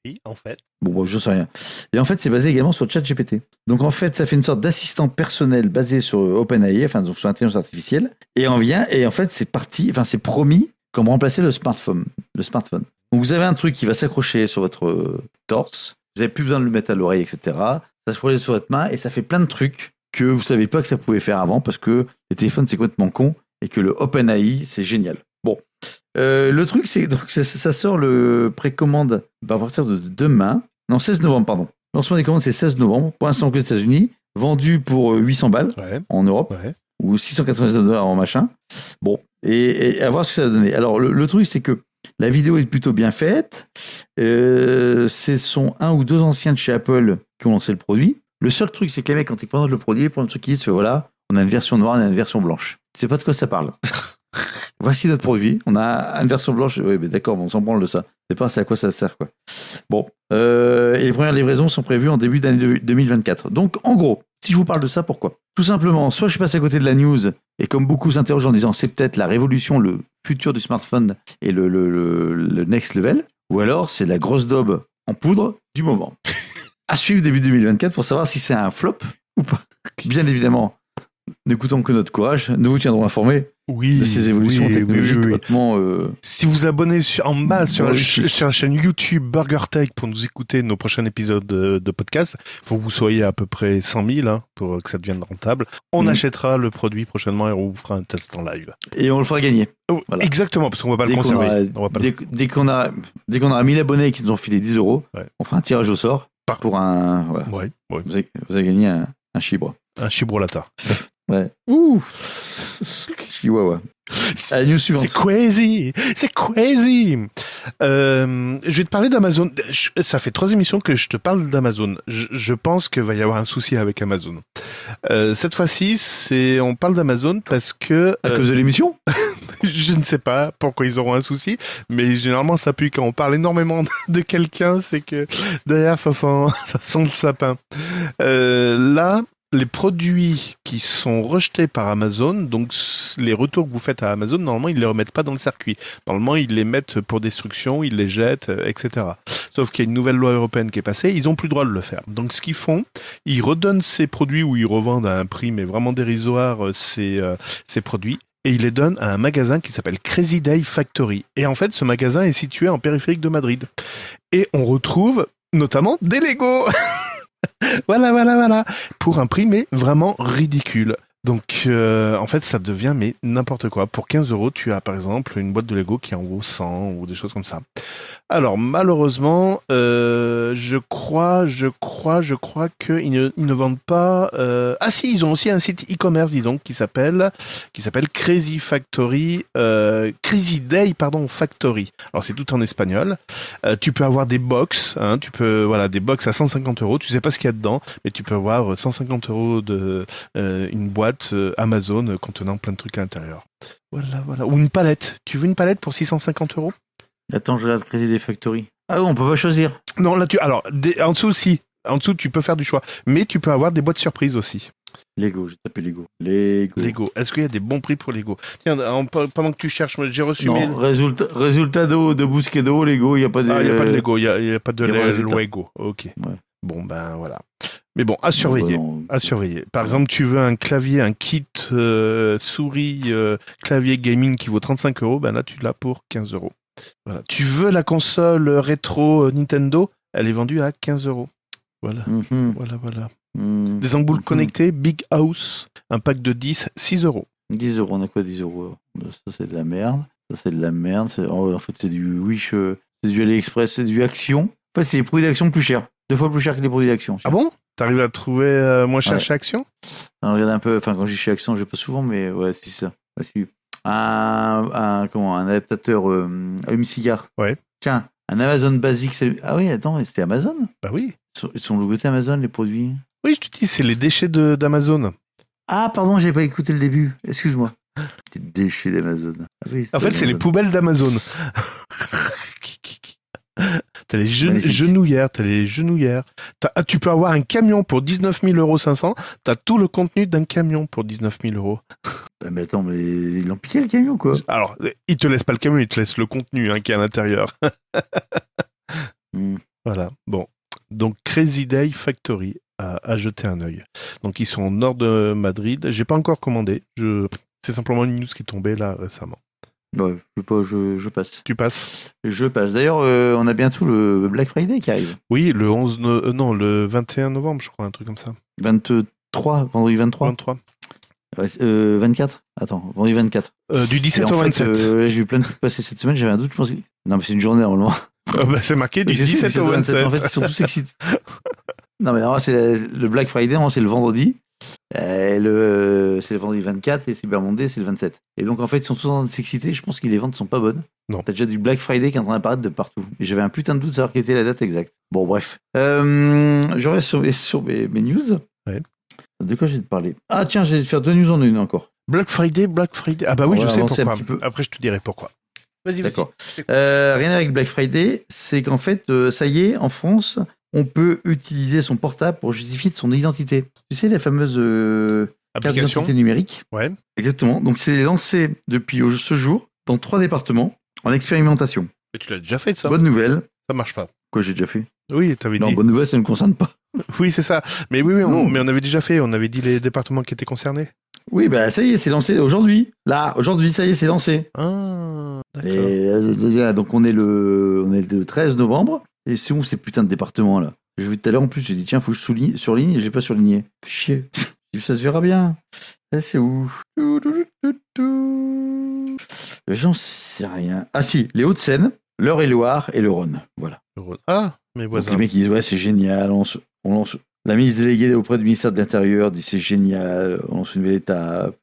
Oui, en fait. bon, bon, je sais rien. Et en fait, c'est basé également sur ChatGPT. Donc en fait, ça fait une sorte d'assistant personnel basé sur OpenAI, enfin donc sur l'intelligence artificielle. Et on vient, et en fait, c'est parti, enfin c'est promis comme remplacer le smartphone. Le smartphone. Donc vous avez un truc qui va s'accrocher sur votre euh, torse. Vous n'avez plus besoin de le mettre à l'oreille, etc. Ça se projette sur votre main et ça fait plein de trucs que vous savez pas que ça pouvait faire avant parce que les téléphones c'est complètement con et que le OpenAI c'est génial. Bon, Euh, le truc c'est donc ça, ça sort le précommande à partir de demain, non 16 novembre pardon. Lancement des commandes c'est 16 novembre. Pour l'instant aux États-Unis, vendu pour euh, 800 balles Ouais, en Europe ouais. ou 699 dollars en machin. Bon, et, et à voir ce que ça va donner. Alors, le, le truc, c'est que La vidéo est plutôt bien faite. Euh, ce sont un ou deux anciens de chez Apple qui ont lancé le produit. Le seul truc, c'est que les mecs, quand ils présentent le produit, ils prennent un truc qui disent voilà, on a une version noire, on a une version blanche. Tu sais pas de quoi ça parle. Voici notre produit. On a une version blanche. Oui, mais d'accord, on s'en branle de ça. C'est pas à quoi ça sert, quoi. Bon. Euh, et les premières livraisons sont prévues en début d'année 2024. Donc, en gros, si je vous parle de ça, pourquoi? Tout simplement, soit je passe à côté de la news, et comme beaucoup s'interrogent en disant c'est peut-être la révolution, le futur du smartphone et le, le, le, le next level, ou alors c'est la grosse daube en poudre du moment. à suivre début 2024 pour savoir si c'est un flop ou pas. Bien évidemment, n'écoutons que notre courage, nous vous tiendrons informés Oui. de ces évolutions oui, technologiques oui, oui, euh, Si vous abonnez sur- en bas sur, la, sur chaîne YouTube Burger Tech pour nous écouter nos prochains épisodes de, de podcast, faut que vous soyez à peu près 100 000 hein, pour que ça devienne rentable. On Mhm. achètera le produit prochainement et on vous fera un test en live. et on le fera gagner. Oh, Voilà. Exactement, parce qu'on va pas le Dès conserver. aura, On va pas le- dès, qu'on a, dès qu'on aura 1000 abonnés qui nous ont filé 10 euros, Ouais. on fera un tirage au sort Par- pour un. Ouais, ouais. Vous, avez, vous avez gagné un, un chibre. Un chibrolata. Ouais. Ouh Chihuahua. C'est crazy, c'est crazy. Euh, je vais te parler d'Amazon. Ça fait trois émissions que je te parle d'Amazon. Je, je pense qu'il va y avoir un souci avec Amazon. Euh, cette fois-ci, c'est on parle d'Amazon parce que À euh, cause de l'émission? je ne sais pas pourquoi ils auront un souci, mais généralement ça pue quand on parle énormément de quelqu'un, c'est que derrière ça sent ça sent le sapin. Euh, là, les produits qui sont rejetés par Amazon, donc les retours que vous faites à Amazon, normalement ils les remettent pas dans le circuit. Normalement ils les mettent pour destruction, ils les jettent, euh, etc. Sauf qu'il y a une nouvelle loi européenne qui est passée, ils ont plus le droit de le faire. Donc ce qu'ils font, ils redonnent ces produits ou ils revendent à un prix mais vraiment dérisoire euh, ces euh, ces produits et ils les donnent à un magasin qui s'appelle Crazy Day Factory. Et en fait, ce magasin est situé en périphérique de Madrid. Et on retrouve notamment des Lego. voilà, voilà, voilà. Pour un prix, mais vraiment ridicule. Donc, euh, en fait, ça devient mais n'importe quoi. Pour 15 euros, tu as par exemple une boîte de Lego qui en vaut 100 ou des choses comme ça. Alors, malheureusement, euh, je crois, je crois, je crois qu'ils ne, ils ne vendent pas. euh, Ah si, ils ont aussi un site e-commerce, dis donc, qui s'appelle qui s'appelle Crazy Factory, Crazy Day, pardon, Factory. Alors c'est tout en espagnol. Tu peux avoir des box, hein, tu peux voilà des box à 150 euros. Tu sais pas ce qu'il y a dedans, mais tu peux avoir 150 euros de une boîte euh, Amazon euh, contenant plein de trucs à l'intérieur. Voilà, voilà. Ou une palette. Tu veux une palette pour 650 euros? Attends, je regarde Crazy des Factory. Ah on peut pas choisir. Non, là tu. Alors des- en dessous aussi. En dessous, tu peux faire du choix, mais tu peux avoir des boîtes surprises aussi. Lego, j'ai tapé Lego. Lego. Lego. Est-ce qu'il y a des bons prix pour Lego? Tiens, en- pendant que tu cherches, j'ai reçu mes- Non, résultat, résultat de, de Bousquedo, Lego, il n'y a pas de. Ah, il n'y a pas de Lego, il n'y a, pas de le-. Lego. Ok. Ouais. Bon, ben voilà. Mais bon, à surveiller. Non, À surveiller. Par exemple, tu veux un clavier, un kit euh, souris euh, clavier gaming qui vaut 35 euros, ben là tu l'as pour 15 euros. Voilà. Tu veux la console rétro euh, Nintendo, elle est vendue à 15 euros. Voilà, Mhm, voilà, voilà. mhm. Des ampoules Mhm. connectées, Big House, un pack de 10, 6 euros. 10 euros, on a quoi 10 euros? Ça c'est de la merde. Ça c'est de la merde. C'est- En fait c'est du Wish, c'est du AliExpress, c'est du Action. En fait c'est les produits d'Action plus chers. Deux fois plus chers que les produits d'Action. Ah bon? T'arrives à trouver euh, moins cher Ouais. chez Action? Alors, regarde un peu, enfin quand j'ai chez Action, je vais pas souvent, mais ouais, c'est ça. Un, un, comment, un adaptateur euh, allume-cigare. Ouais. Tiens, un Amazon Basics. Ah oui, attends, c'était Amazon? Bah oui. Ils sont, logotés Amazon, les produits? Oui, je te dis, c'est les déchets d'Amazon. Ah, pardon, j'ai pas écouté le début. Excuse-moi. Les déchets d'Amazon. Ah oui, En fait, c'est les poubelles d'Amazon. T'as les gen- genouillères, t'as les genouillères. Ah, tu peux avoir un camion pour 19 000 euros 500. T'as tout le contenu d'un camion pour 19 000 euros. Ah, mais attends, mais ils l'ont piqué le camion, quoi. Alors, ils te laissent pas le camion, ils te laissent le contenu hein, qui est à l'intérieur. Hmm. Voilà. Bon. Donc, Crazy Day Factory à, à jeter un œil. Donc, ils sont au nord de Madrid. J'ai pas encore commandé. Je... C'est simplement une news qui est tombée là récemment. Ouais, je, sais pas, je, je passe. Tu passes Je passe. D'ailleurs, euh, on a bientôt le Black Friday qui arrive. Oui, le 11... no- euh, non, le 21 novembre, je crois, un truc comme ça. 23, vendredi 23. 23. Ouais, euh, 24 Attends, vendredi 24. Euh, du Et 17 en au fait, 27. euh, j'ai eu plein de trucs passer cette semaine, j'avais un doute, je pensais. Non, mais c'est une journée normalement. Ah bah, c'est marqué du Je sais, 17 au 27. En fait, ils sont tous excités. non, mais c'est le Black Friday, c'est le vendredi. Euh, le, c'est le vendredi 24 et Cyber Monday, c'est le 27. Et donc, en fait, ils sont tous en train de s'exciter. Je pense que les ventes sont pas bonnes. Non. T'as déjà du Black Friday qui est en train d'apparaître de partout. Et j'avais un putain de doute de savoir quelle était la date exacte. Bon, bref. Euh, je reste sur, mes- sur mes, mes news. Ouais. De quoi j'ai te parler Ah, tiens, j'ai de faire deux news en une encore. Black Friday, Black Friday. Ah bah oui, On je sais avancer un pourquoi. petit peu. Après, je te dirai pourquoi. Vas-y, vas-y. D'accord. Euh, rien avec Black Friday, c'est qu'en fait, euh, ça y est, en France, on peut utiliser son portable pour justifier de son identité. Tu sais, la fameuse euh, carte Application. d'identité numérique Ouais. Exactement. Donc, c'est lancé depuis ce jour dans trois départements en expérimentation. Mais tu l'as déjà fait, ça? Bonne nouvelle. Ça marche pas. Quoi, j'ai déjà fait? Oui, t'avais Non, dit. bonne nouvelle, ça ne me concerne pas. Oui, c'est ça. Mais oui, oui, on, Non. mais on avait déjà fait. On avait dit les départements qui étaient concernés. Oui, bah ça y est, c'est lancé aujourd'hui. Là, aujourd'hui, ça y est, c'est lancé. Ah, d'accord. Et, euh, donc on est le, on est le 13 novembre. Et c'est où ces putains de départements là? Je vu tout à l'heure en plus, j'ai dit tiens, faut que je souligne, surligne et j'ai pas surligné. Chier. Ça se verra bien. Eh, c'est où? J'en sais rien. Ah si, les Hauts-de-Seine, l'Eure-et-Loire et le Rhône. Voilà. Ah, mes Donc, voisins. les mecs ils disent ouais c'est génial, on, lance- on lance. La ministre déléguée auprès du ministère de l'Intérieur dit c'est génial, on lance une nouvelle étape,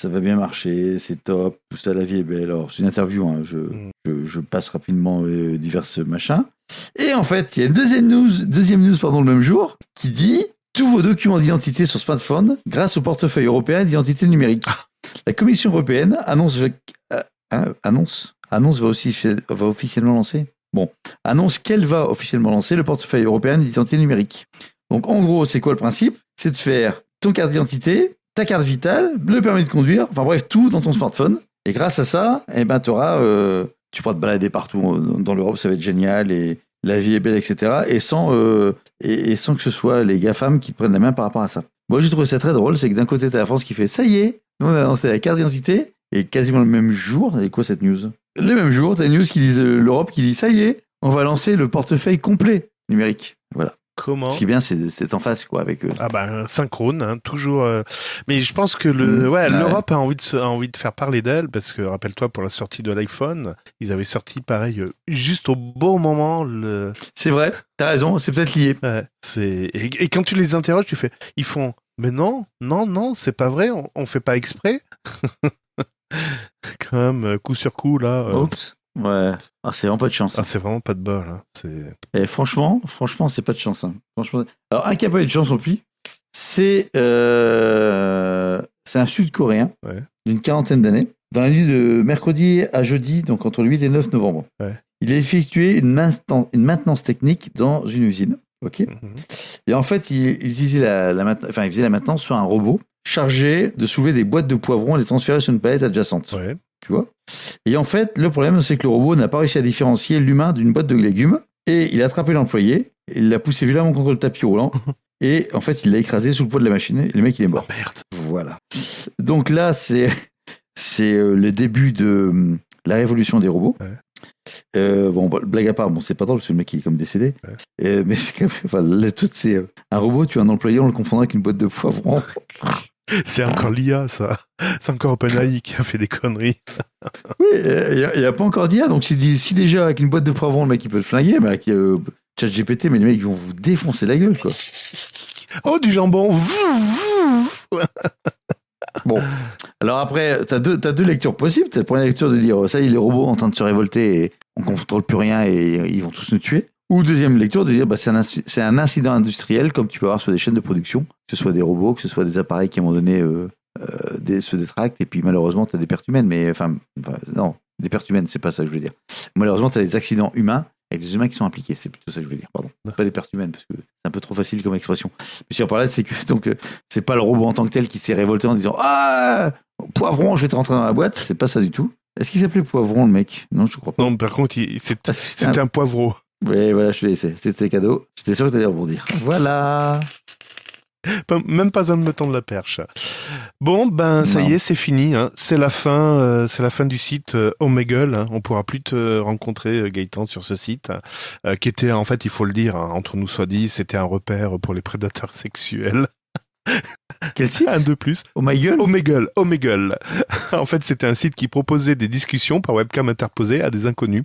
ça va bien marcher, c'est top, tout ça, la vie est belle. Alors c'est une interview, hein, je, Mm. je, je passe rapidement euh, divers machins. Et en fait, il y a une deuxième news, deuxième news pardon, le même jour qui dit tous vos documents d'identité sur smartphone grâce au portefeuille européen d'identité numérique. La Commission européenne annonce, euh, hein, annonce, annonce va, aussi, va officiellement lancer. Bon, annonce qu'elle va officiellement lancer le portefeuille européen d'identité numérique. Donc en gros, c'est quoi le principe? C'est de faire ton carte d'identité, ta carte vitale, le permis de conduire, enfin bref, tout dans ton smartphone. Et grâce à ça, eh ben, t'auras, euh, tu pourras te balader partout dans l'Europe, ça va être génial et la vie est belle, etc. Et sans, euh, sans que ce soit les GAFAM qui te prennent la main par rapport à ça. Moi, j'ai trouvé ça très drôle, c'est que d'un côté, t'as la France qui fait ça y est, nous, on a lancé la carte d'identité et quasiment le même jour, et quoi cette news? Le même jour, t'as une news qui dit euh, l'Europe qui dit ça y est, on va lancer le portefeuille complet numérique. Voilà. Comment Ce qui est bien, c'est en face, quoi, avec eux. Ah bah synchrone, hein, toujours. euh, Mais je pense que le, Mm. ouais, l'Europe a envie de se- a envie de faire parler d'elle parce que rappelle-toi pour la sortie de l'iPhone, ils avaient sorti pareil euh, juste au bon moment. Le, C'est vrai, t'as raison, c'est peut-être lié. ouais, c'est et, et quand tu les interroges, tu fais, ils font, mais non, non, non, c'est pas vrai, on, on fait pas exprès. Quand même, euh, coup sur coup là. euh, Oups. Ouais. Ah, c'est vraiment pas de chance. ah, c'est vraiment pas de bol. hein, C'est Et franchement, franchement, c'est pas de chance. hein. Franchement. Alors, un qui a pas eu de chance non plus, c'est euh, c'est un Sud-Coréen Ouais. d'une quarantaine d'années. Dans la nuit de mercredi à jeudi, donc entre le 8 et 9 novembre, Ouais. il a effectué une, mainten- une maintenance technique dans une usine. Ok? Mhm. Et en fait, il, il utilisait la, la mainte- enfin, il faisait la maintenance sur un robot chargé de soulever des boîtes de poivrons et les transférer sur une palette adjacente. ouais. Tu vois. Et en fait, le problème, c'est que le robot n'a pas réussi à différencier l'humain d'une boîte de légumes. Et il a attrapé l'employé, il l'a poussé violemment contre le tapis roulant. Et en fait, il l'a écrasé sous le poids de la machine. Et le mec, il est Oh mort. merde. Voilà. Donc là, c'est c'est euh, le début de hum, la révolution des robots. Ouais. Euh, bon, bah, blague à part, bon, c'est pas drôle parce que le mec il est comme décédé. Ouais. Euh, mais c'est quand même, enfin, là, tout, c'est euh, un robot, tu as un employé, on le confondra avec une boîte de poivrons. C'est encore l'IA ça. C'est encore OpenAI qui a fait des conneries. Oui, il n'y a, pas encore d'IA, donc si, dit- si déjà avec une boîte de poivrons, le mec il peut le flinguer, mais avec euh, ChatGPT, mais les mecs ils vont vous défoncer la gueule, quoi. Oh du jambon. Bon. Alors après, t'as deux, t'as deux lectures possibles. T'as la première lecture de dire, ça y est, les robots en train de se révolter et on contrôle plus rien et ils vont tous nous tuer. Ou deuxième lecture de dire, bah, c'est un, incident industriel comme tu peux avoir sur des chaînes de production, que ce soit des robots, que ce soit des appareils qui à un moment donné euh, euh, des, se détractent et puis malheureusement t'as des pertes humaines. Mais enfin, non, des pertes humaines, c'est pas ça que je veux dire. Malheureusement, t'as des accidents humains avec des humains qui sont impliqués. C'est plutôt ça que je veux dire, pardon. Pas des pertes humaines parce que c'est un peu trop facile comme expression. Mais sur par là, c'est que donc euh, c'est pas le robot en tant que tel qui s'est révolté en disant ah poivron, je vais te rentrer dans la boîte. C'est pas ça du tout. Est-ce qu'il s'appelait poivron le mec? Non, je crois pas. Non, par contre, c'était un... un poivreau. Ouais, voilà, je te l'ai laissé. C'était cadeau. J'étais sûr que t'allais rebondir. Voilà. Même pas besoin de me tendre la perche. Bon, ben ça Non. y est, c'est fini. hein. C'est la fin. euh, c'est la fin du site euh, Omegle. hein. On pourra plus te rencontrer, euh, Gaëtan, sur ce site, euh, qui était en fait, il faut le dire, hein, entre nous soit dit, c'était un repère pour les prédateurs sexuels. Quel site Un de plus. Oh my gueule. Omegle, Omegle. en fait, c'était un site qui proposait des discussions par webcam interposée à des inconnus.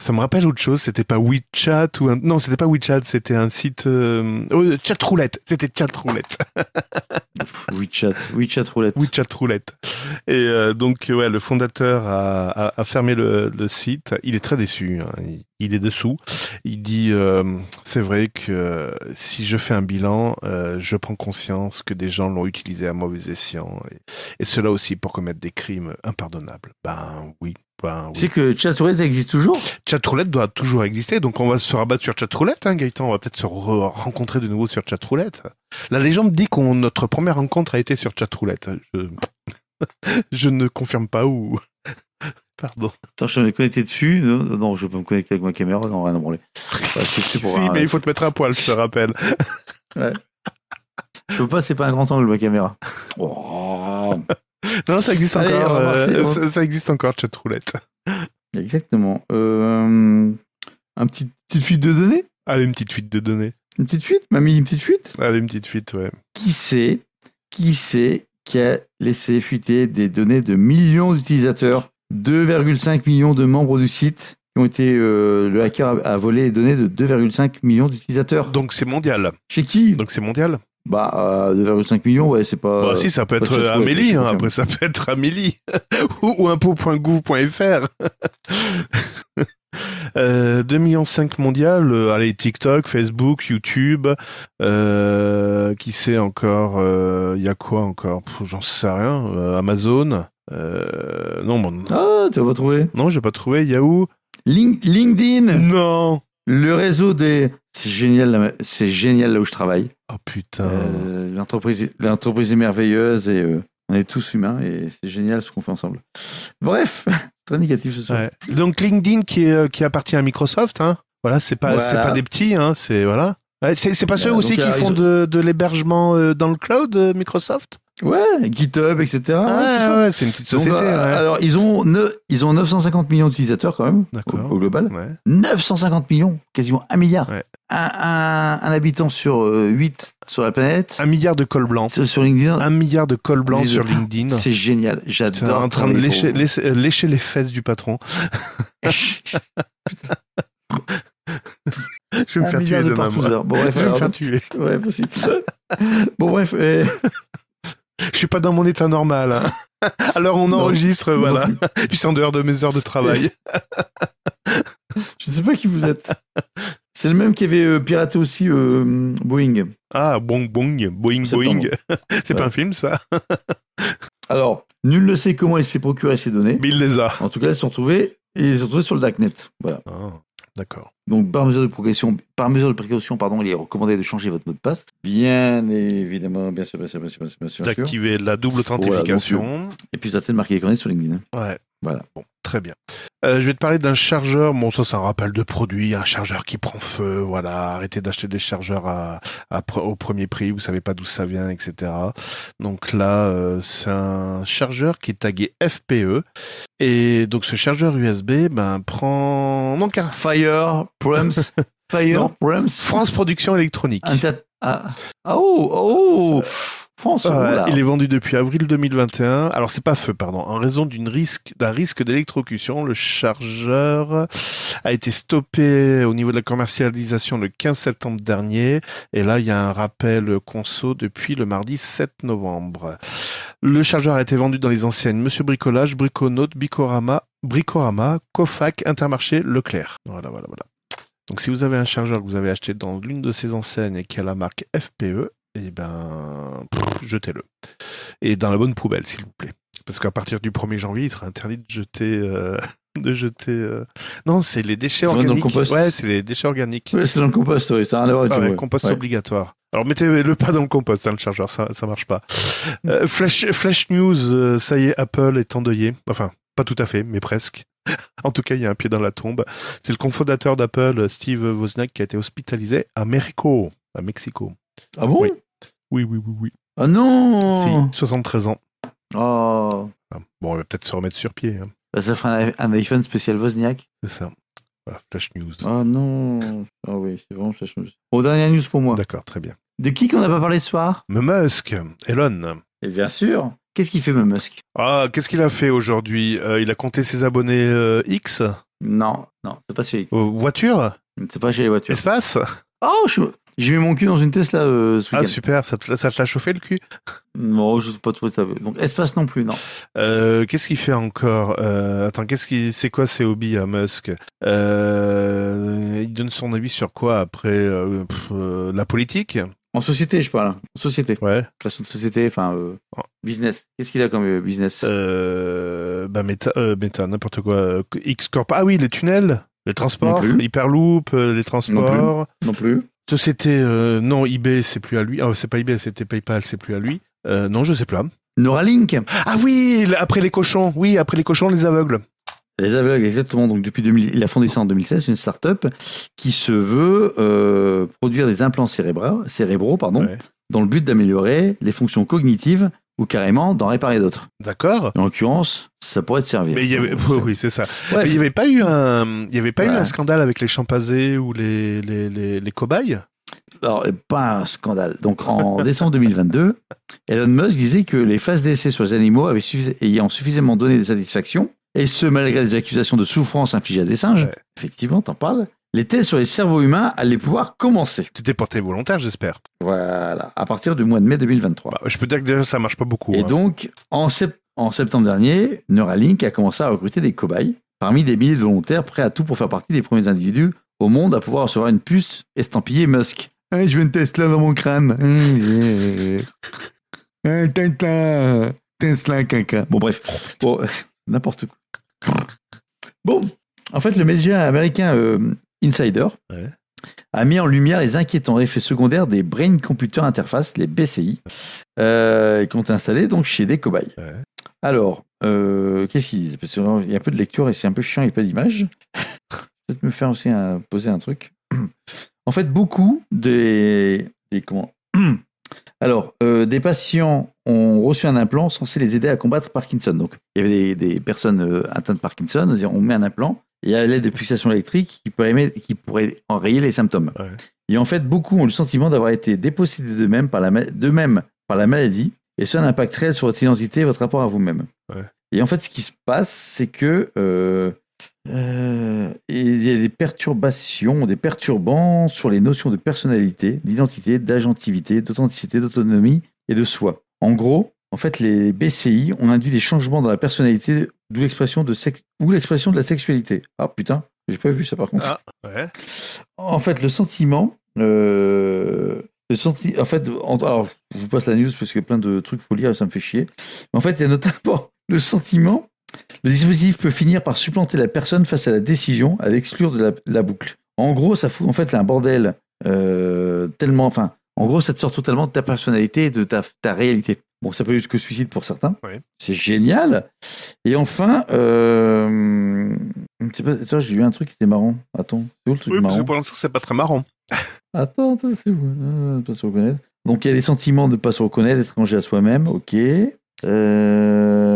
Ça me rappelle autre chose. C'était pas WeChat ou un... non, c'était pas WeChat. C'était un site euh... oh, Chatroulette. C'était Chatroulette. WeChat, WeChat roulette. WeChat Roulette. Et euh, donc ouais, le fondateur a, a, a fermé le, le, site. Il est très déçu. Hein. Il, il, est dessous. Il dit euh, c'est vrai que euh, si je fais un bilan, euh, je prends conscience que des gens l'ont utilisé à mauvais escient et, et cela aussi pour commettre des crimes impardonnables. Ben oui, ben, Tu sais que Chatroulette existe toujours Chatroulette doit toujours exister, donc on va se rabattre sur Chatroulette, hein, Gaëtan. On va peut-être se rencontrer de nouveau sur Chatroulette. La légende dit qu'on notre première rencontre a été sur Chatroulette. Je, je ne confirme pas ou. Pardon. Attends, je vais me connecter dessus. Non, non, je peux me connecter avec ma caméra. Non, rien à branler. Bah, si, mais il faut te mettre à poil, je te rappelle. ouais. Je peux pas, c'est pas un grand angle ma caméra. Oh. Non, ça existe Allez, encore. euh, passer, ça, ça existe encore, Chatroulette. Exactement. Euh, un petit petite fuite de données? Allez, une petite fuite de données. Une petite fuite? Mamie, une petite fuite? Allez, une petite fuite, ouais. Qui c'est? Qui c'est qui a laissé fuiter des données de millions d'utilisateurs? 2,5 millions de membres du site qui ont été. euh, le hacker a, a volé les données de 2,5 millions d'utilisateurs. Donc c'est mondial. Chez qui? Donc c'est mondial. Bah, euh, 2,5 millions, ouais, c'est pas. bah si, ça peut être Amélie. Hein. Après, ça peut être Amélie ou, ou impôt.gouv.fr. Euh, 2 millions 5 mondial, euh, allez TikTok, Facebook, YouTube, euh, qui sait encore, euh, il y a quoi encore? J'en sais rien. Euh, Amazon, euh, non bon, Ah, tu vas pas trouver. non j'ai pas trouvé. Yahoo, Link- LinkedIn, non. le réseau des. C'est génial, là- c'est génial là où je travaille. Oh putain. Euh, L'entreprise, l'entreprise est merveilleuse et euh, on est tous humains et c'est génial ce qu'on fait ensemble. Bref, très négatif ce soir. Ouais. Donc LinkedIn qui est, euh, qui appartient à Microsoft, hein. Voilà, c'est pas Voilà. c'est pas des petits, hein. C'est voilà. C'est c'est pas ceux aussi qui font de, de l'hébergement dans le cloud, Microsoft? Ouais, GitHub, etc. Ah, Ouais, ça. ouais, c'est une petite société. euh, ouais. Alors, ils ont, ne- ils ont 950 millions d'utilisateurs quand même, au, D'accord. au global. Ouais. 950 millions, quasiment un milliard. Un, un- un habitant sur 8 sur la planète. Un milliard de cols blancs. Sur, sur LinkedIn, Un milliard de cols blancs sur LinkedIn. c'est génial. J'adore. en train de lécher, lécher, euh, lécher les fesses du patron. Je vais me faire tuer demain. Bon, bref, Je vais me faire tuer. ouais, possible. bon, bref. euh, Je suis pas dans mon état normal. Hein. Alors on enregistre, Non voilà. Puis c'est en dehors de mes heures de travail. je ne sais pas qui vous êtes. C'est le même qui avait euh, piraté aussi euh, Boeing. Ah, bong, boing Septembre. boing. C'est pas un film ça Alors, nul ne sait comment il s'est procuré ces données. Mais il les a. En tout cas, elles sont retrouvées et elles sont retrouvées sur le darknet. Voilà. Ah, D'accord. Donc, par mesure de précaution, par mesure de précaution, pardon, il est recommandé de changer votre mot de passe. Bien évidemment, bien sûr, bien sûr, bien sûr, bien sûr. D'activer la double authentification. Et puis, ça de marquer les coordonnées sur LinkedIn. Ouais. Voilà. Bon, très bien. Euh, je vais te parler d'un chargeur. Bon, ça, c'est un rappel de produit. Un chargeur qui prend feu. Voilà. Arrêtez d'acheter des chargeurs à, à au premier prix. Vous savez pas d'où ça vient, etc. Donc là, euh, c'est un chargeur qui est tagué FPE. Et donc, ce chargeur USB, ben, prend, donc, un Fire, Prums, Fire, Non. France Production Électronique. Ah. Ah, oh, oh, France, oula. il est vendu depuis avril 2021. Alors c'est pas feu, pardon. En raison risque d'un risque d'électrocution, le chargeur a été stoppé au niveau de la commercialisation le 15 septembre dernier. Et là, il y a un rappel conso depuis le mardi 7 novembre. Le chargeur a été vendu dans les enseignes Monsieur Bricolage, Briconote, Bicorama, Bricorama, Cofac, Intermarché, Leclerc. Voilà, voilà, voilà. Donc si vous avez un chargeur que vous avez acheté dans l'une de ces enseignes et qui a la marque FPE, eh ben, jetez-le. Et dans la bonne poubelle, s'il vous plaît. Parce qu'à partir du 1er janvier, il sera interdit de jeter... euh, de jeter... euh, Non, c'est les déchets le organiques. Ouais, c'est les déchets organiques. Ouais, c'est dans le compost, oui, ça n'a rien à voir avec Ah tout, ouais, ouais. compost Ouais. obligatoire. Alors mettez-le pas dans le compost, hein, le chargeur, ça, ça marche pas. Euh, Flash, Flash News, ça y est, Apple est endeuillé. Enfin, pas tout à fait, mais presque. En tout cas, il y a un pied dans la tombe. C'est le cofondateur d'Apple, Steve Wozniak, qui a été hospitalisé à Mexico, à Mexico. Ah bon? Oui. Oui, oui, oui, oui. Ah non Si, 73 ans. Oh Ah, Bon, on va peut-être se remettre sur pied. hein. Bah, Ça fera un, un iPhone spécial Wozniak. C'est ça. Voilà, Flash News. Oh non Ah oui, c'est vraiment ça change. Bon, dernière news pour moi. D'accord, très bien. De qui qu'on n'a pas parlé ce soir? Musk, Elon. Et bien sûr Qu'est-ce qu'il fait, Musk? Ah, qu'est-ce qu'il a fait aujourd'hui? Euh, Il a compté ses abonnés euh, X? Non, non, c'est pas chez les... Euh, Voiture C'est pas chez les voitures. Espace? Oh, je- j'ai mis mon cul dans une Tesla euh, ce Ah super, ça te, ça te l'a chauffé le cul? Non, je sais pas trop ça. Donc espace non plus, non. Euh, Qu'est-ce qu'il fait encore euh, Attends, qu'est-ce qui, c'est quoi ses hobbies à Musk? Euh, Il donne son avis sur quoi après pff, La politique? En société, je parle. En société. Ouais. Création de société, enfin Oh. business. Qu'est-ce qu'il a comme business? Bah Meta, n'importe quoi. X Corp. Ah oui, les tunnels, les transports, Non plus. Hyperloop, euh, les transports. Non plus. Société, euh, non, eBay, c'est plus à lui. Ah, c'est pas eBay, c'était PayPal, c'est plus à lui. Euh, non, je sais pas. Neuralink. Ah oui, après les cochons. Oui, après les cochons, les aveugles. Les aveugles, exactement. Donc depuis 2000, il a fondé ça en 2016, une start-up qui se veut euh, produire des implants cérébraux, cérébraux pardon, Ouais. dans le but d'améliorer les fonctions cognitives ou carrément d'en réparer d'autres. D'accord. En l'occurrence, ça pourrait te servir. Mais il y avait, oui, oui, c'est ça. Ouais, Mais il y avait pas eu un, il y avait pas eu un scandale avec les chimpanzés ou les les les, les cobayes? Alors, euh, pas un scandale. Donc, en décembre 2022, Elon Musk disait que les phases d'essai sur les animaux avaient ayant suffisamment donné des satisfactions, et ce malgré des accusations de souffrance infligées à des singes, Ouais. effectivement, t'en parles, les tests sur les cerveaux humains allaient pouvoir commencer. Tout est porté volontaire, j'espère. Voilà, à partir du mois de mai 2023. Bah, je peux dire que déjà ça marche pas beaucoup. et hein. donc, en, sept- en septembre dernier, Neuralink a commencé à recruter des cobayes, parmi des milliers de volontaires prêts à tout pour faire partie des premiers individus au monde à pouvoir recevoir une puce estampillée Musk. Ah, je veux une Tesla dans mon crâne. Ah, Tesla, Tesla, caca. Bon, bref. Bon, n'importe quoi. Bon, en fait, le média américain euh, Insider Ouais. a mis en lumière les inquiétants effets secondaires des Brain Computer Interface, les BCI, euh, qui ont été installés donc chez des cobayes. Ouais. Alors, euh, qu'est-ce qu'ils disent? Parce qu'il y a un peu de lecture et c'est un peu chiant, il n'y a pas d'image. Peut-être me faire aussi un- poser un truc. En fait, beaucoup des, des- comment? Alors, euh, des patients ont reçu un implant censé les aider à combattre Parkinson. Donc, il y avait des, des personnes euh, atteintes de Parkinson, on met un implant et à l'aide de pulsations électriques qui pourraient, aimer- qui pourraient enrayer les symptômes. Ouais. Et en fait, beaucoup ont le sentiment d'avoir été dépossédés d'eux-mêmes par, la par maladie et ça a un impact réel sur votre identité et votre rapport à vous-même. Ouais. Et en fait, ce qui se passe, c'est que euh, euh, il y a des perturbations, des perturbants sur les notions de personnalité, d'identité, d'agentivité, d'authenticité, d'autonomie et de soi. En gros, en fait, les BCI ont induit des changements dans la personnalité, d'où l'expression de sex- ou l'expression de la sexualité. Ah putain, j'ai pas vu ça par contre. Ah, ouais. En fait, le sentiment. euh, le senti- en fait, en- alors, je vous passe la news parce qu'il y a plein de trucs, faut lire et ça me fait chier. Mais en fait, il y a notamment le sentiment. Le dispositif peut finir par supplanter la personne face à la décision, à l'exclure de la, la boucle. En gros, ça fout en fait là, un bordel euh, tellement. Enfin, en gros, ça te sort totalement de ta personnalité et de ta, ta réalité. Bon, ça peut être jusqu'au suicide pour certains. Ouais. C'est génial. Et enfin, euh, je sais pas, toi, j'ai vu un truc qui était marrant. Attends, c'est où le truc Oui, parce que pour l'instant c'est pas très marrant. Attends, attends, c'est où? Pas se reconnaître. Donc il y a des sentiments de ne pas se reconnaître, étranger à soi-même, ok. Euh...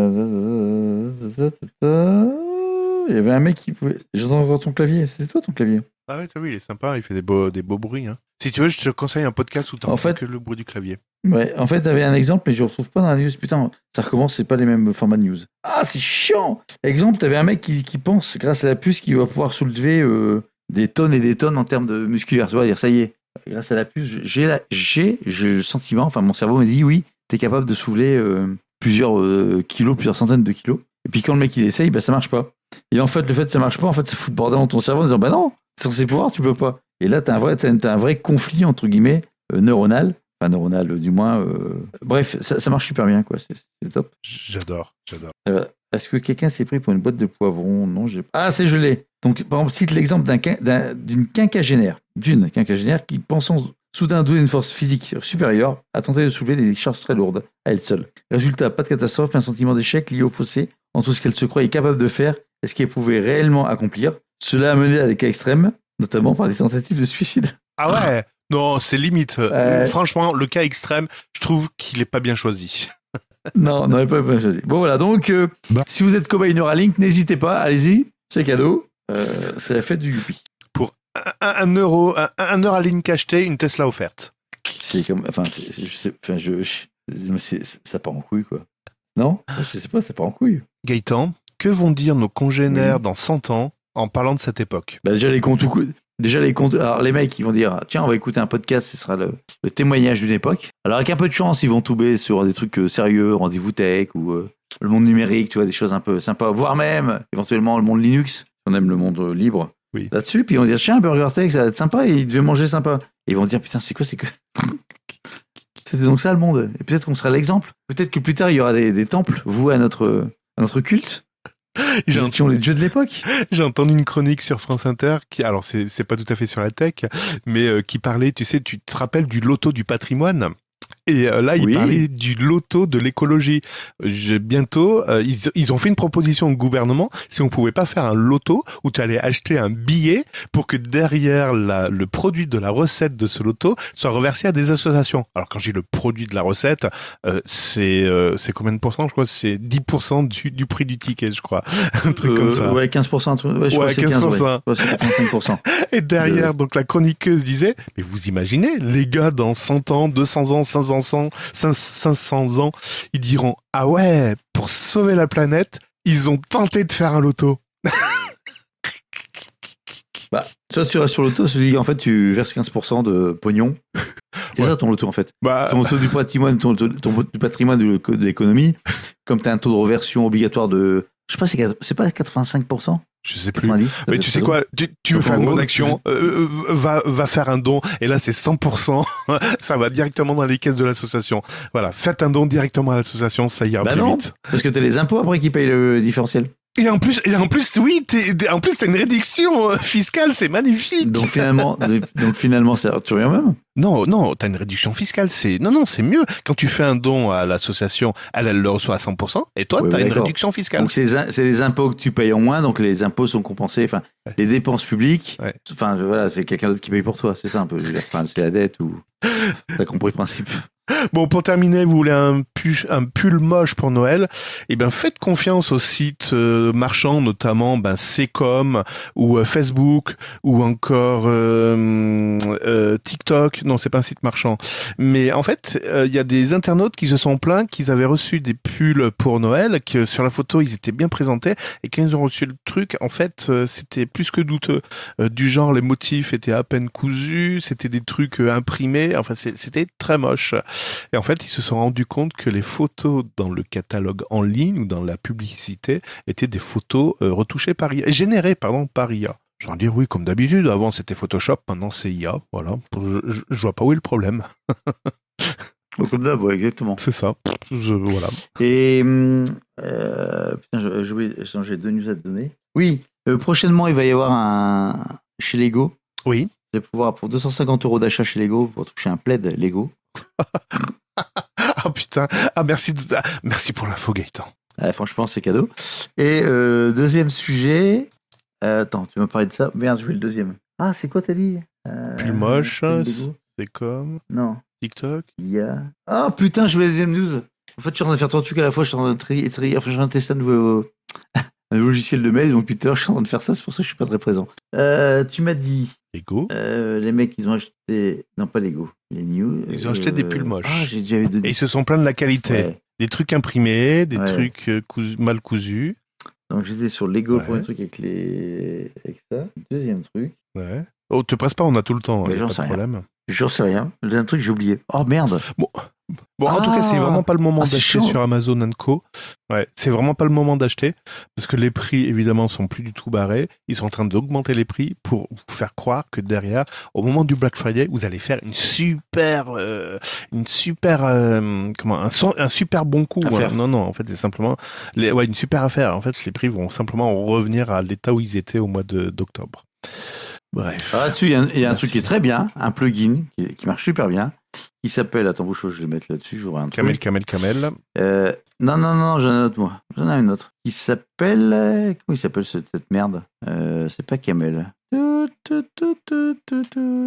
Il y avait un mec qui pouvait. J'entends encore ton clavier, c'était toi ton clavier Ah ouais, t'as vu, il est sympa, il fait des beaux des beaux bruits. Hein. Si tu veux, je te conseille un podcast où t'entends En fait- que le bruit du clavier. Ouais, en fait, il y avait un exemple, mais je ne retrouve pas dans la news. Putain, ça recommence, c'est pas les mêmes formats de news. Ah, c'est chiant Exemple, tu avais un mec qui, qui pense, grâce à la puce, qu'il va pouvoir soulever euh, des tonnes et des tonnes en termes de musculaire. Tu vois, dire, ça y est, grâce à la puce, j'ai j'ai le sentiment, enfin, mon cerveau me dit, oui, tu es capable de soulever euh, plusieurs euh, kilos, plusieurs centaines de kilos. Et puis quand le mec il essaye, bah, ça marche pas. Et en fait, le fait que ça marche pas, en fait, ça fout le bordel dans ton cerveau en disant, bah non, c'est censé pouvoir, tu peux pas. Et là, tu as, un vrai- t'as- t'as un vrai conflit, entre guillemets, euh, neuronal. Enfin, neuronal, euh, du moins. euh, Bref, ça, ça marche super bien, quoi. C'est top. J'adore, j'adore. Euh, Est-ce que quelqu'un s'est pris pour une boîte de poivrons? Non, j'ai Ah, c'est gelé. Donc, par exemple, cite l'exemple d'une quinquagénaire, d'une quinquagénaire qui, pensant soudain douée d'une force physique supérieure, a tenté de soulever des charges très lourdes à elle seule. Résultat, pas de catastrophe, mais un sentiment d'échec lié au fossé entre ce qu'elle se croyait capable de faire et ce qu'elle pouvait réellement accomplir. Cela a mené à des cas extrêmes, notamment par des tentatives de suicide. Ah ouais? Non, c'est limite. Ouais. Franchement, le cas extrême, je trouve qu'il est pas bien choisi. Non, non, pas bien choisi. Bon, voilà. Donc, euh, Bah. si vous êtes cobaye Neuralink, n'hésitez pas, allez-y, c'est cadeau. Euh, c'est la fête du Youpi. Un, un euro, un, un Neuralink acheté, une Tesla offerte. C'est comme. Enfin, c'est- c'est- je sais, enfin, je, c'est- ça part en couille, quoi. Non? Je sais pas, ça part en couille. Gaëtan, que vont dire nos congénères dans 100 ans en parlant de cette époque? Bah, déjà les comptes Déjà les comptes. Alors les mecs ils vont dire tiens on va écouter un podcast, ce sera le, le témoignage d'une époque. Alors avec un peu de chance ils vont tomber sur des trucs euh, sérieux, rendez-vous tech ou euh, le monde numérique, tu vois des choses un peu sympas, voire même éventuellement le monde Linux. Si on aime le monde euh, libre. Oui. Là-dessus puis ils vont dire tiens Burger Tech ça va être sympa et ils devaient manger sympa. Et ils vont dire putain c'est quoi c'est que c'était donc ça le monde. Et peut-être qu'on sera l'exemple. Peut-être que plus tard il y aura des, des temples voués à notre à notre culte. J'ai étions les dieux de l'époque. J'ai entendu une chronique sur France Inter qui, alors c'est c'est pas tout à fait sur la tech, mais euh, qui parlait, tu sais, tu te rappelles du loto du patrimoine? Et euh, là, il Oui. parlait du loto de l'écologie. Bientôt, euh, ils, ils ont fait une proposition au gouvernement si on pouvait pas faire un loto où tu allais acheter un billet pour que derrière la, le produit de la recette de ce loto soit reversé à des associations. Alors quand j'ai le produit de la recette, euh, c'est euh, c'est combien de pourcents Je crois? Que c'est 10% du, du prix du ticket, je crois. Un truc comme Euh, ça. Ouais, 15%. un truc- Ouais, je Ouais, crois que c'est 15, 15%. ouais. Ouais, c'est 85%. Et derrière, donc la chroniqueuse disait, mais vous imaginez, les gars dans 100 ans, 200 ans, 500 ans, 500 ans, ils diront, ah ouais, pour sauver la planète, ils ont tenté de faire un loto. bah, soit tu restes sur l'auto, tu dis en fait tu verses 15% de pognon. C'est Ouais. ça ton loto en fait. Bah, Ton loto du patrimoine, ton, ton, ton- du patrimoine de, de l'économie, comme tu as un taux de reversion obligatoire de. Je sais pas, c'est pas 85% je sais plus. 90 ça Mais tu sais quoi, tu, tu veux faire une bonne action, euh, euh, va, va faire un don, et là c'est 100%, ça va directement dans les caisses de l'association. Voilà, faites un don directement à l'association, ça ira Bah plus non. vite. Parce que t'as les impôts après qui payent le différentiel. Et en plus, et en plus, oui, t'es- en plus c'est une réduction euh, fiscale, c'est magnifique. Donc finalement, donc finalement, ça, tu reviens même. Non, non, t'as une réduction fiscale. C'est non, non, c'est mieux. Quand tu fais un don à l'association, elle, elle le reçoit à 100%, et toi, Ouais, t'as une réduction fiscale. Donc c'est les, in- c'est les impôts que tu payes en moins, donc les impôts sont compensés. Enfin, Ouais. les dépenses publiques. Ouais. Enfin voilà, c'est quelqu'un d'autre qui paye pour toi. C'est ça un peu. Enfin, c'est la dette ou. T'as compris le principe. Bon, pour terminer, vous voulez un, un pull moche pour Noël Eh ben, faites confiance aux sites euh, marchands, notamment ben, Secom ou euh, Facebook ou encore euh, euh, TikTok. Non, c'est pas un site marchand. Mais en fait, euh, il y a des internautes qui se sont plaints qu'ils avaient reçu des pulls pour Noël, que sur la photo ils étaient bien présentés, et quand ils ont reçu le truc, en fait, c'était plus que douteux. Du genre, les motifs étaient à peine cousus, c'était des trucs imprimés. Enfin, c'était très moche. Et en fait, ils se sont rendus compte que les photos dans le catalogue en ligne ou dans la publicité étaient des photos euh, retouchées par IA, générées pardon par IA. Je vais en dire oui, comme d'habitude. Avant c'était Photoshop, maintenant c'est IA. Voilà. Je, je, je vois pas où est le problème. Comme d'hab, ouais, exactement. C'est ça. Je, voilà. Et euh, putain, j'ai deux news à te donner. Oui, euh, prochainement il va y avoir un chez Lego. Oui. Vous allez pouvoir pour 250 euros d'achat chez Lego pour toucher un plaid Lego. Ah putain. Ah merci. de- ah, merci pour l'info, Gaëtan. Ah, franchement, c'est cadeau. Et euh, deuxième sujet. Euh, attends, tu m'as parlé de ça. Merde, je vais le deuxième. Ah, c'est quoi t'as dit? Euh, Pull moche, c'est- comme Non. TikTok? Il y a. Ah putain, je vais la deuxième news. En fait, je suis en train de faire trois trucs à la fois. Je suis en train de trier, trier- enfin, je suis en train de tester un nouveau, un logiciel de mail. Donc, l'heure, je suis en train de faire ça. C'est pour ça que je suis pas très présent. Euh, tu m'as dit, Lego. euh, les mecs, ils ont acheté. Non, pas Lego. Les news. Ils ont acheté des pulls moches. Ah, j'ai déjà eu deux. Et ils se sont plaints de la qualité. Ouais. Des trucs imprimés, des Ouais. trucs euh, cousu- mal cousus. Donc, j'étais sur Lego, le Ouais. premier truc avec les. Avec ça. Deuxième truc. Ouais. Oh, te presse pas, on a tout le temps, il a pas de rien. problème. J'en sais rien. Le deuxième truc, j'ai oublié. Oh merde. Bon, en tout cas, c'est Ah. vraiment pas le moment Ah, d'acheter sur Amazon Co. Ouais, c'est vraiment pas le moment d'acheter parce que les prix, évidemment, sont plus du tout barrés. Ils sont en train d'augmenter les prix pour vous faire croire que derrière, au moment du Black Friday, vous allez faire une super, euh, une super, euh, comment, un, super bon coup. Non, non, en fait, c'est simplement, les, ouais, une super affaire. En fait, les prix vont simplement revenir à l'état où ils étaient au mois d'octobre. Bref. Alors là-dessus, il y a un, il y a un Merci. truc qui est très bien, un plugin qui, qui marche super bien, qui s'appelle. Attends, bouge, je vais le mettre là-dessus, j'aurai un Camel, truc. camel, camel. Euh, non, non, non, j'en ai un autre, moi. J'en ai un autre. Qui s'appelle. euh, Comment il s'appelle ce- cette merde? Euh, C'est pas tu.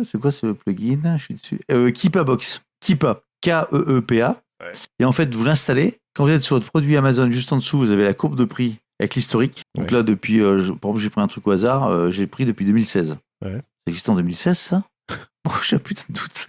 C'est quoi ce plugin? Je suis dessus. Euh, Keepa Box. Keepa. K-E-E-P-A. Ouais. Et en fait, vous l'installez. Quand vous êtes sur votre produit Amazon, juste en dessous, vous avez la courbe de prix avec l'historique. Donc Ouais. là, depuis. par exemple, j'ai pris un truc au hasard. j'ai pris depuis 2016. Ouais. Ça existe en 2016, ça? Bon, putain de doute.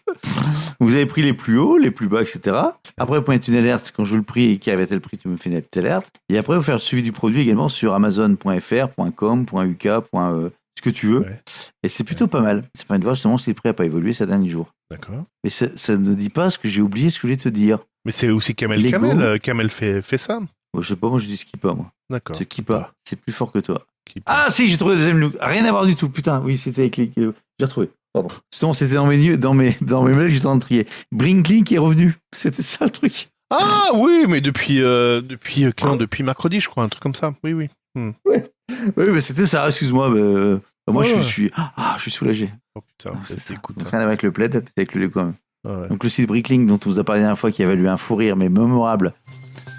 Vous avez pris les plus hauts, les plus bas, etc. Après, vous pouvez une alerte. Quand je vous le prix et qu'il y avait tel prix, tu me fais une alerte. Et après, vous faire le suivi du produit également sur amazon.fr, .com, .uk, euh, ce que tu veux. Ouais. Et c'est plutôt pas mal. Ça permet de voir justement si le prix n'a pas évolué ces derniers jours. D'accord. Mais ça, ça ne dit pas ce que j'ai oublié, ce que je voulais te dire. Mais c'est aussi Kamel Lego. Kamel. euh, Kamel fait, fait ça. Moi, je sais pas, moi je dis Skippa, moi. D'accord. C'est Skippa. C'est plus fort que toi. Qui- Ah si, j'ai trouvé le deuxième look. Rien à voir du tout. Putain, oui, c'était avec les. J'ai retrouvé. Pardon. Sinon, c'était dans mes dans mes dans mes mails, j'étais en trier. Brinkley qui est revenu. C'était ça le truc. Ah oui, mais depuis, euh, depuis, euh, quand? Depuis mercredi, je crois, un truc comme ça. Oui, oui. Oui, mais c'était ça. Excuse-moi. mais, euh, moi, Ouais, je ouais. suis ah, je suis soulagé. Oh putain, Ah, c'est c'est écoute. Donc, rien avec le plaid, c'est avec le quand même. Ah ouais. Donc le site Bricklink dont on vous a parlé la dernière fois, qui avait eu un fou rire mais mémorable.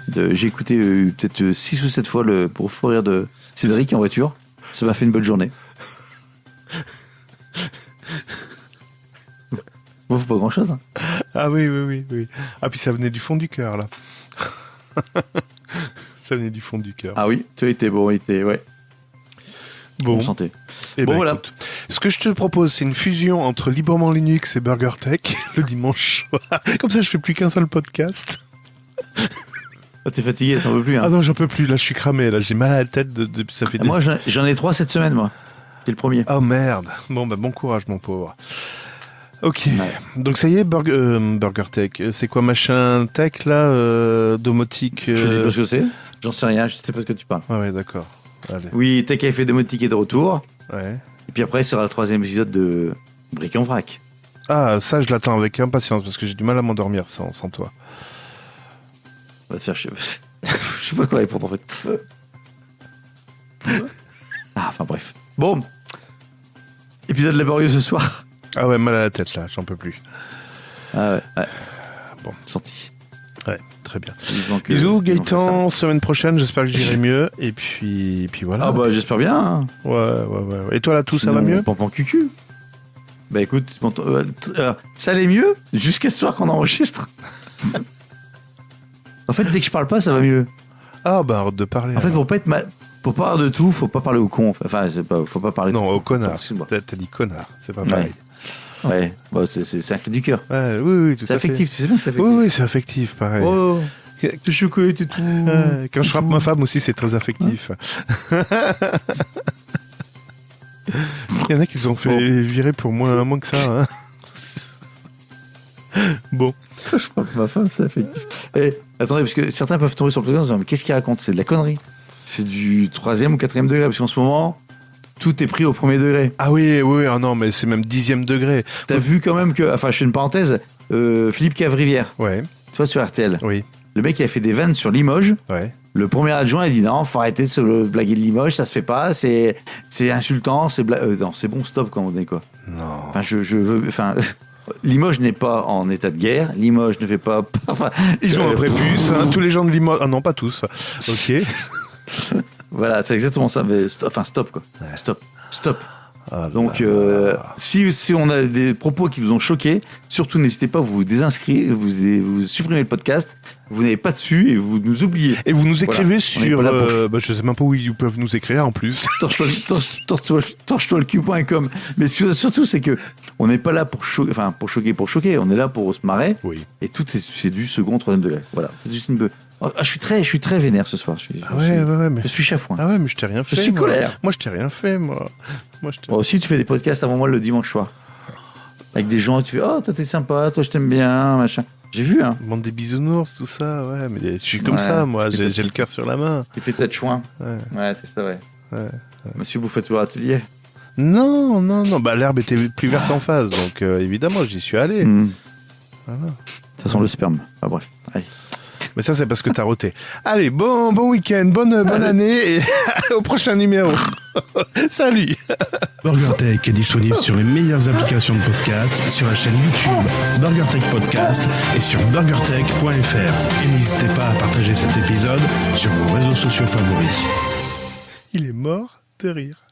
De- J'ai écouté euh, peut-être 6 ou 7 fois le pour fou rire de Cédric en voiture. Ça m'a fait une bonne journée. Faut pas grand chose. Ah oui, oui, oui, oui. Ah puis ça venait du fond du cœur là. ça venait du fond du cœur. Ah oui, tu été bon, il était ouais. bon, Bon santé. eh bon, ben, voilà. écoute, Ce que je te propose, c'est une fusion entre Librement Linux et Burger Tech le dimanche soir. Comme ça, je fais plus qu'un seul podcast. Ah, T'es fatigué, t'en veux plus. Hein. Ah non, j'en peux plus. Là, je suis cramé. Là, j'ai mal à la tête. De, de- ça fait des... moi j'en ai 3 cette semaine, moi. C'est le premier. Oh merde. Bon, bah bon courage, mon pauvre. Ok. Ouais. Donc ça y est, Burger, euh, Burger Tech. Euh, C'est quoi machin tech là euh, Domotique. Je sais pas ce que c'est. J'en sais rien, je sais pas ce que tu parles. Ah ouais, d'accord. Allez. Oui, Tech a fait Domotique est de retour. Ouais. Et puis après, sera le troisième épisode de Brick en vrac. Ah, ça, je l'attends avec impatience parce que j'ai du mal à m'endormir sans, sans toi. On va te faire chier. je sais pas quoi répondre en fait. ah, enfin bref. Bon. Épisode laborieux ce soir. Ah ouais, mal à la tête là, j'en peux plus. Ah ouais, ouais. Bon. Senti. Ouais, très bien. Que- Bisous, Gaëtan. Semaine prochaine, j'espère que j'irai mieux. Et puis, puis voilà. Ah bah j'espère bien. hein. Ouais, ouais, ouais. Et toi là, tout ça va mieux Pampan cucu. Bah écoute, euh, euh, ça allait mieux jusqu'à ce soir qu'on enregistre. en fait, dès que je parle pas, ça va mieux. Ah bah, arrête de parler. En fait, alors. pour pas être mal, pour pas parler de tout, faut pas parler au con. Enfin, c'est pas, faut pas parler. Non, au connard. Excuse-moi. T'as dit connard, c'est pas pareil. Ouais, c'est c'est c'est un cri du cœur. Ouais, oui, oui, tout C'est à fait. affectif, tu sais bien que c'est affectif. Oui, oui, c'est affectif, pareil. Oh, t'es chocolat et tout. Ouais, Quand je frappe ma femme aussi, c'est très affectif. Il y en a qui se sont fait Bon. virer pour moins, moins que ça. hein. Bon, Je frappe ma femme, c'est affectif. Eh, attendez, parce que certains peuvent tomber sur le podcast en disant, mais qu'est-ce qu'il raconte? C'est de la connerie. C'est du troisième ou quatrième degré, parce qu'en ce moment, tout est pris au premier degré. ah oui, oui, oui, ah non, mais c'est même dixième degré. T'as vu quand même que, enfin, je fais une parenthèse, euh, Philippe Cavrivière, Ouais, tu vois, sur RTL, oui, le mec qui a fait des vannes sur Limoges, ouais. le premier adjoint, il dit non, faut arrêter de se blaguer de Limoges, ça se fait pas, c'est c'est insultant, c'est bla- euh, non, c'est bon, stop, comme on dit quoi. Non. Enfin, je, je veux, enfin, Limoges n'est pas en état de guerre, Limoges ne fait pas, enfin, Ils ont un euh, prépuce, hein, tous les gens de Limoges. Ah non, pas tous. Ok. Voilà, c'est exactement ça, mais stop, enfin, stop quoi, stop, stop. Ah Donc, euh, si, si on a des propos qui vous ont choqué, surtout n'hésitez pas à vous désinscrire, vous, vous supprimez le podcast, vous n'avez pas dessus et vous nous oubliez. Et vous nous écrivez sur. euh, bah, je sais même pas où ils peuvent nous écrire en plus. torche-toi torche- torche- torche-toi le cul.com. Mais sur- surtout, c'est que on n'est pas là pour choquer, enfin, pour choquer, pour choquer, on est là pour se marrer Oui. et tout, c'est, du second, troisième degré. Voilà. C'est juste une Oh, ah, je suis très, je suis très vénère ce soir. Je suis, Ah je ouais, suis, ouais, ouais, mais. je suis chafouin. Ah ouais, mais je t'ai rien fait. je suis moi. colère. Moi, je t'ai rien fait, moi. Moi, je t'ai. Moi aussi, tu fais des podcasts avant moi le dimanche soir. Avec des gens, tu fais, oh, toi, t'es sympa, toi, je t'aime bien, machin. J'ai vu, hein. Bande des bisounours, tout ça, ouais, mais je suis comme Ouais, ça, moi, j'ai le cœur sur la main. Tu fais tête chouin. Ouais. Ouais, c'est ça, ouais. Ouais, Monsieur Bouffetour Atelier. Non, non, non, bah l'herbe était plus verte en face, donc euh, évidemment, j'y suis allé. Voilà. Ça sent le sperme. Ah, bref. Allez. Mais ça, c'est parce que t'as roté. Allez, bon, bon week-end, bonne, bonne année, et au prochain numéro. Salut BurgerTech est disponible sur les meilleures applications de podcast, sur la chaîne YouTube BurgerTech Podcast et sur burgertech.fr. Et n'hésitez pas à partager cet épisode sur vos réseaux sociaux favoris. Il est mort de rire.